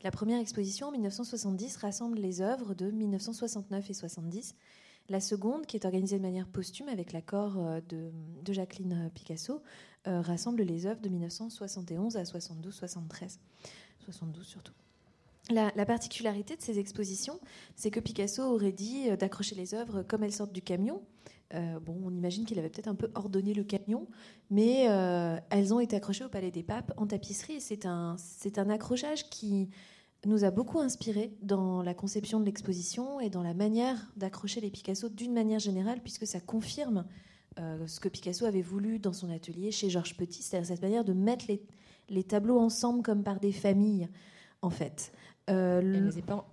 [SPEAKER 3] La première exposition en 1970 rassemble les œuvres de 1969 et 70. La seconde, qui est organisée de manière posthume avec l'accord euh, de, Jacqueline Picasso, euh, rassemble les œuvres de 1971 à 72-73, 72 surtout. La, la, particularité de ces expositions, c'est que Picasso aurait dit euh, d'accrocher les œuvres comme elles sortent du camion. Euh, bon, on imagine qu'il avait peut-être un peu ordonné le camion, mais euh, elles ont été accrochées au Palais des Papes en tapisserie. C'est un, c'est un accrochage qui nous a beaucoup inspiré dans la conception de l'exposition et dans la manière d'accrocher les Picasso d'une manière générale, puisque ça confirme euh, ce que Picasso avait voulu dans son atelier chez Georges Petit, c'est-à-dire cette manière de mettre les, les tableaux ensemble comme par des familles, en fait.
[SPEAKER 2] Euh, elle n'était pas,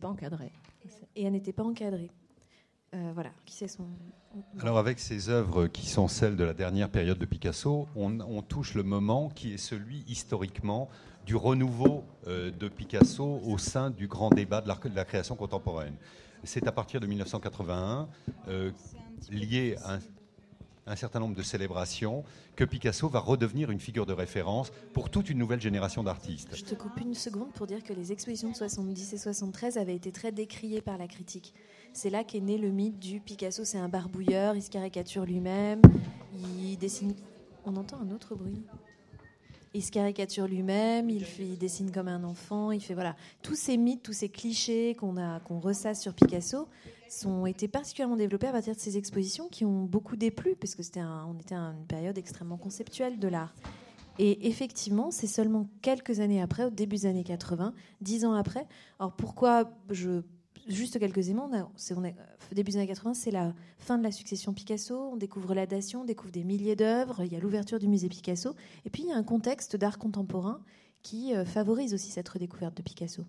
[SPEAKER 2] pas, encadrée.
[SPEAKER 3] Et elle n'était pas encadrée. Euh, voilà, qui c'est son.
[SPEAKER 1] Alors avec ces œuvres qui sont celles de la dernière période de Picasso, on, on touche le moment qui est celui historiquement du renouveau euh, de Picasso au sein du grand débat de la, de la création contemporaine. C'est à partir de 1981, euh, lié à un, un certain nombre de célébrations, que Picasso va redevenir une figure de référence pour toute une nouvelle génération d'artistes.
[SPEAKER 3] Je te coupe une seconde pour dire que les expositions de 70 et 73 avaient été très décriées par la critique. C'est là qu'est né le mythe du Picasso, c'est un barbouilleur, il se caricature lui-même, il dessine. On entend un autre bruit. Il se caricature lui-même, il, dessine comme un enfant, il fait voilà tous ces mythes, tous ces clichés qu'on ressasse sur Picasso sont été particulièrement développés à partir de ces expositions qui ont beaucoup déplu parce que c'était un, on était à une période extrêmement conceptuelle de l'art. Et effectivement, c'est seulement quelques années après, au début des années 80, dix ans après. Alors pourquoi je juste quelques éléments. Est, début des années 80, c'est la fin de la succession Picasso. On découvre la dation, on découvre des milliers d'œuvres. Il y a l'ouverture du musée Picasso. Et puis, il y a un contexte d'art contemporain qui euh, favorise aussi cette redécouverte de Picasso.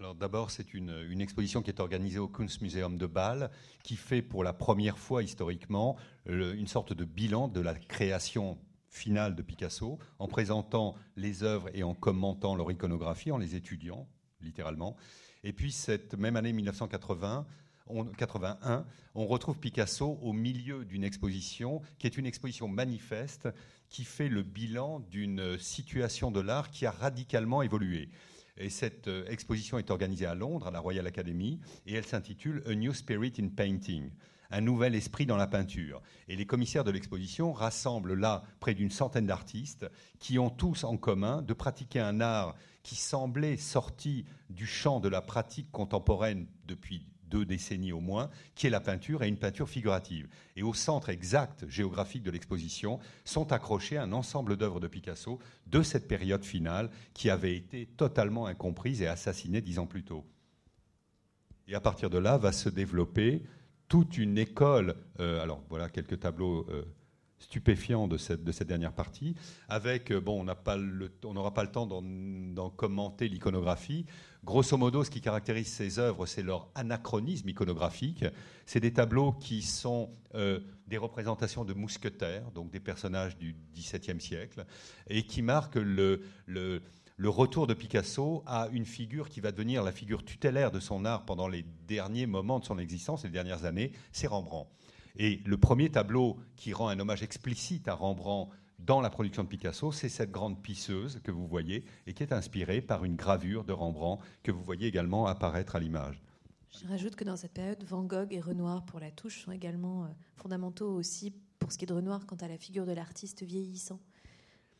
[SPEAKER 1] Alors d'abord, c'est une, exposition qui est organisée au Kunstmuseum de Bâle, qui fait pour la première fois historiquement une sorte de bilan de la création finale de Picasso, en présentant les œuvres et en commentant leur iconographie, en les étudiant littéralement. Et puis cette même année 1980, on, 81, on retrouve Picasso au milieu d'une exposition qui est une exposition manifeste qui fait le bilan d'une situation de l'art qui a radicalement évolué. Et cette euh, exposition est organisée à Londres, à la Royal Academy, et elle s'intitule A New Spirit in Painting un nouvel esprit dans la peinture. Et les commissaires de l'exposition rassemblent là près d'une centaine d'artistes qui ont tous en commun de pratiquer un art qui semblait sorti du champ de la pratique contemporaine depuis deux décennies au moins, qui est la peinture et une peinture figurative. Et au centre exact géographique de l'exposition sont accrochés un ensemble d'œuvres de Picasso de cette période finale qui avait été totalement incomprise et assassinée dix ans plus tôt. Et à partir de là va se développer toute une école. Euh, alors voilà quelques tableaux euh, stupéfiants de cette, de cette, dernière partie. Avec, euh, bon, on n'aura pas, le temps d'en commenter l'iconographie. Grosso modo, ce qui caractérise ces œuvres, c'est leur anachronisme iconographique. C'est des tableaux qui sont euh, des représentations de mousquetaires, donc des personnages du XVIIe siècle, et qui marquent le le retour de Picasso à une figure qui va devenir la figure tutélaire de son art pendant les derniers moments de son existence, les dernières années, c'est Rembrandt. Et le premier tableau qui rend un hommage explicite à Rembrandt dans la production de Picasso, c'est cette grande pisseuse que vous voyez et qui est inspirée par une gravure de Rembrandt que vous voyez également apparaître à l'image.
[SPEAKER 3] Je rajoute que dans cette période, Van Gogh et Renoir pour la touche sont également euh, fondamentaux aussi pour ce qui est de Renoir quant à la figure de l'artiste vieillissant.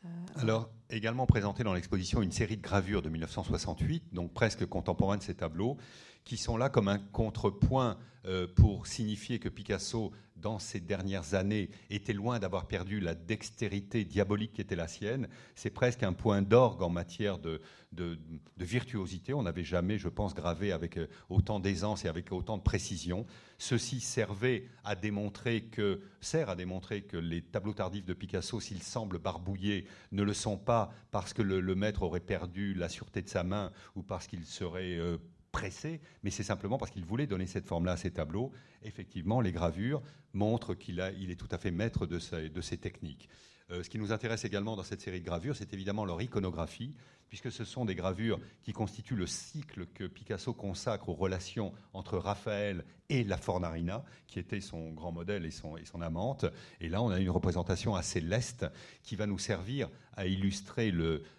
[SPEAKER 1] Euh, Alors, également présenté dans l'exposition une série de gravures de 1968, donc presque contemporaines de ces tableaux, qui sont là comme un contrepoint euh, pour signifier que Picasso, dans ces dernières années, était loin d'avoir perdu la dextérité diabolique qui était la sienne. C'est presque un point d'orgue en matière de, de, virtuosité. On n'avait jamais, je pense, gravé avec euh, autant d'aisance et avec autant de précision. Ceci servait à démontrer que, sert à démontrer que les tableaux tardifs de Picasso, s'ils semblent barbouillés, ne le sont pas parce que le, maître aurait perdu la sûreté de sa main ou parce qu'il serait euh, pressé, mais c'est simplement parce qu'il voulait donner cette forme-là à ses tableaux. Effectivement, les gravures montrent qu'il il est tout à fait maître de, de ces techniques. Euh, ce qui nous intéresse également dans cette série de gravures, c'est évidemment leur iconographie, puisque ce sont des gravures qui constituent le cycle que Picasso consacre aux relations entre Raphaël et la Fornarina, qui était son grand modèle et son, amante. Et là, on a une représentation assez leste qui va nous servir à illustrer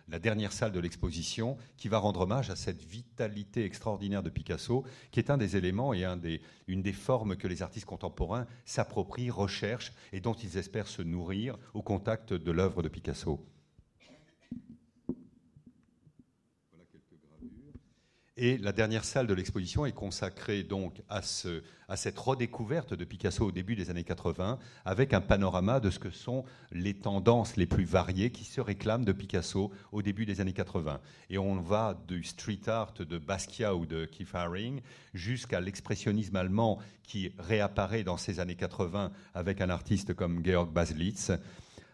[SPEAKER 1] la dernière salle de l'exposition, qui va rendre hommage à cette vitalité extraordinaire de Picasso, qui est un des éléments et une des formes que les artistes contemporains s'approprient, recherchent et dont ils espèrent se nourrir au contact de l'œuvre de Picasso. Et la dernière salle de l'exposition est consacrée donc à, ce, à, cette redécouverte de Picasso au début des années 80, avec un panorama de ce que sont les tendances les plus variées qui se réclament de Picasso au début des années 80. Et on va du street art de Basquiat ou de Keith Haring jusqu'à l'expressionnisme allemand qui réapparaît dans ces années 80 avec un artiste comme Georg Baslitz,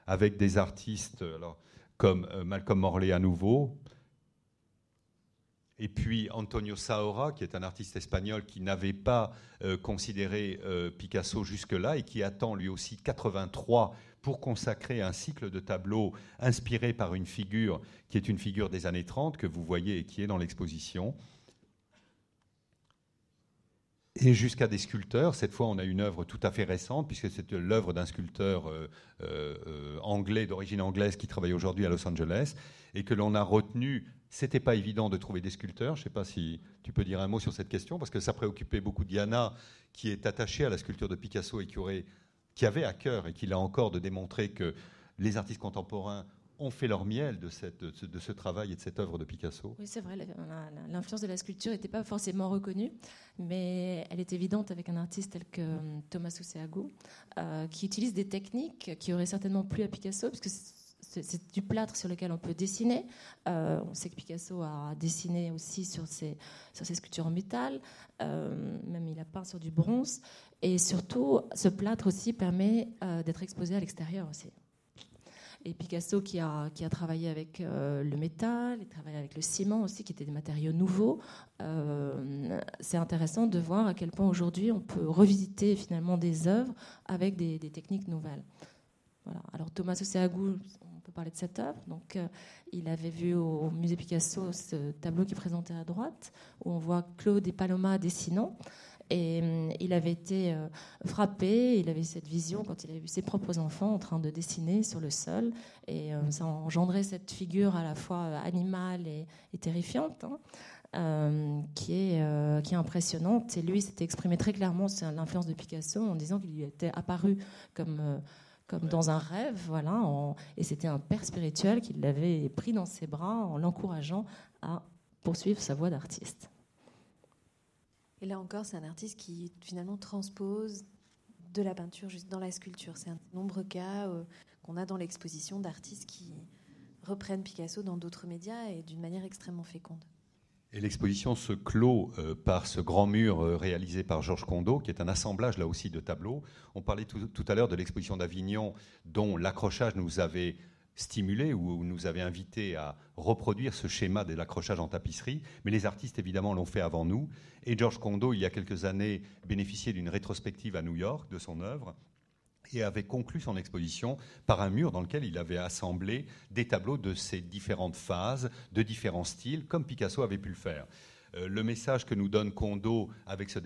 [SPEAKER 1] avec des artistes alors, comme euh, Malcolm Morley à nouveau, et puis Antonio Saora, qui est un artiste espagnol qui n'avait pas euh, considéré euh, Picasso jusque-là et qui attend lui aussi 83 pour consacrer un cycle de tableaux inspiré par une figure qui est une figure des années 30 que vous voyez et qui est dans l'exposition. Et jusqu'à des sculpteurs. Cette fois, on a une œuvre tout à fait récente, puisque c'est l'œuvre d'un sculpteur euh, anglais, d'origine anglaise, qui travaille aujourd'hui à Los Angeles, et que l'on a retenu c'était pas évident de trouver des sculpteurs. Je sais pas si tu peux dire un mot sur cette question, parce que ça préoccupait beaucoup Diana, qui est attachée à la sculpture de Picasso et qui, avait à cœur, et qui l'a encore, de démontrer que les artistes contemporains ont fait leur miel de, cette, de ce travail et de cette œuvre de Picasso.
[SPEAKER 2] Oui, c'est vrai, l'influence de la sculpture n'était pas forcément reconnue, mais elle est évidente avec un artiste tel que euh, Thomas Oseago, euh, qui utilise des techniques qui auraient certainement plu à Picasso, parce que c'est du plâtre sur lequel on peut dessiner. Euh, on sait que Picasso a dessiné aussi sur ses, sculptures en métal, euh, même il a peint sur du bronze. Et surtout, ce plâtre aussi permet euh, d'être exposé à l'extérieur aussi. Et Picasso qui a, travaillé avec le métal, il travaillé avec le ciment aussi, qui étaient des matériaux nouveaux. c'est intéressant de voir à quel point aujourd'hui on peut revisiter finalement des œuvres avec des, des techniques nouvelles. Voilà. Alors Thomas Oseagou, parler de cette œuvre. Donc, euh, il avait vu au musée Picasso ce tableau qui est présenté à droite, où on voit Claude et Paloma dessinant. Et euh, il avait été euh, frappé, il avait cette vision quand il avait vu ses propres enfants en train de dessiner sur le sol. Et ça engendrait cette figure à la fois animale et, terrifiante. Hein, qui, est, qui est impressionnante. Et lui s'était exprimé très clairement sur l'influence de Picasso en disant qu'il lui était apparu comme comme dans un rêve, voilà. et c'était un père spirituel qui l'avait pris dans ses bras en l'encourageant à poursuivre sa voie d'artiste.
[SPEAKER 3] Et là encore, c'est un artiste qui finalement transpose de la peinture juste dans la sculpture. C'est un nombreux cas euh, qu'on a dans l'exposition d'artistes qui reprennent Picasso dans d'autres médias et d'une manière extrêmement féconde.
[SPEAKER 1] Et l'exposition se clôt euh, par ce grand mur euh, réalisé par Georges Condo, qui est un assemblage là aussi de tableaux. On parlait tout, à l'heure de l'exposition d'Avignon, dont l'accrochage nous avait stimulé ou nous avait invité à reproduire ce schéma de l'accrochage en tapisserie. Mais les artistes, évidemment, l'ont fait avant nous. Et Georges Condo, il y a quelques années, bénéficiait d'une rétrospective à New York de son œuvre et avait conclu son exposition par un mur dans lequel il avait assemblé des tableaux de ces différentes phases, de différents styles, comme Picasso avait pu le faire. Euh, le message que nous donne Kondo avec ce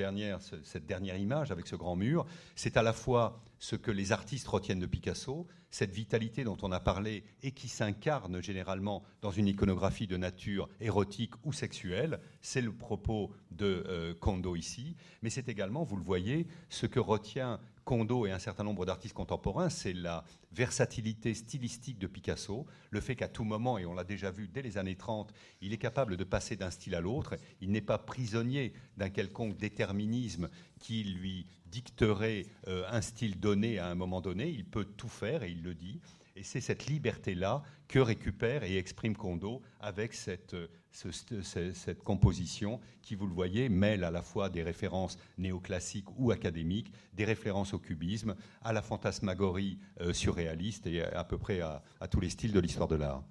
[SPEAKER 1] cette dernière image, avec ce grand mur, c'est à la fois ce que les artistes retiennent de Picasso, cette vitalité dont on a parlé et qui s'incarne généralement dans une iconographie de nature érotique ou sexuelle. C'est le propos de euh, Kondo ici, mais c'est également, vous le voyez, ce que retient Kondo et un certain nombre d'artistes contemporains, c'est la versatilité stylistique de Picasso, le fait qu'à tout moment, et on l'a déjà vu dès les années 30, il est capable de passer d'un style à l'autre, il n'est pas prisonnier d'un quelconque déterminisme qui lui dicterait euh, un style donné à un moment donné, il peut tout faire et il le dit. Et c'est cette liberté-là que récupère et exprime Kondo avec cette, cette, composition qui, vous le voyez, mêle à la fois des références néoclassiques ou académiques, des références au cubisme, à la fantasmagorie euh, surréaliste et à, peu près à, tous les styles de l'histoire de l'art.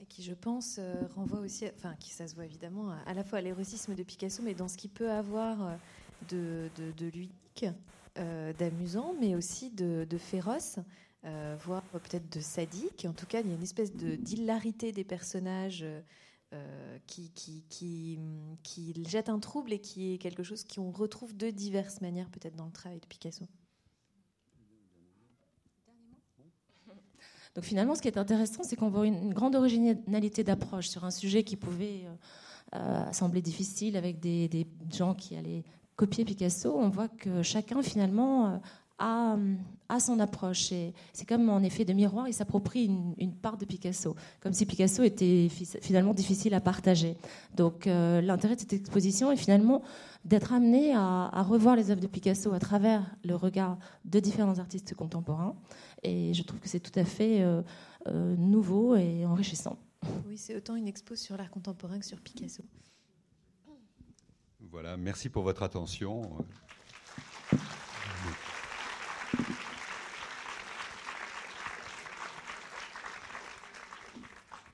[SPEAKER 3] Et qui, je pense, euh, renvoie aussi, enfin, qui ça se voit évidemment, à, la fois à l'érotisme de Picasso, mais dans ce qu'il peut avoir euh, de, de, ludique, d'amusant, mais aussi de, féroce. Euh, voire peut-être de sadique. En tout cas, il y a une espèce d'hilarité des personnages euh, qui, qui, qui, qui, jette un trouble et qui est quelque chose qu'on retrouve de diverses manières peut-être dans le travail de Picasso.
[SPEAKER 2] Donc finalement, ce qui est intéressant, c'est qu'on voit une grande originalité d'approche sur un sujet qui pouvait euh, sembler difficile avec des, gens qui allaient copier Picasso. On voit que chacun finalement à, son approche. C'est comme en effet de miroir, il s'approprie une, part de Picasso, comme si Picasso était finalement difficile à partager. Donc euh, l'intérêt de cette exposition est finalement d'être amené à, revoir les œuvres de Picasso à travers le regard de différents artistes contemporains. Et je trouve que c'est tout à fait euh, euh, nouveau et enrichissant.
[SPEAKER 3] Oui, c'est autant une expo sur l'art contemporain que sur Picasso.
[SPEAKER 1] Voilà, merci pour votre attention.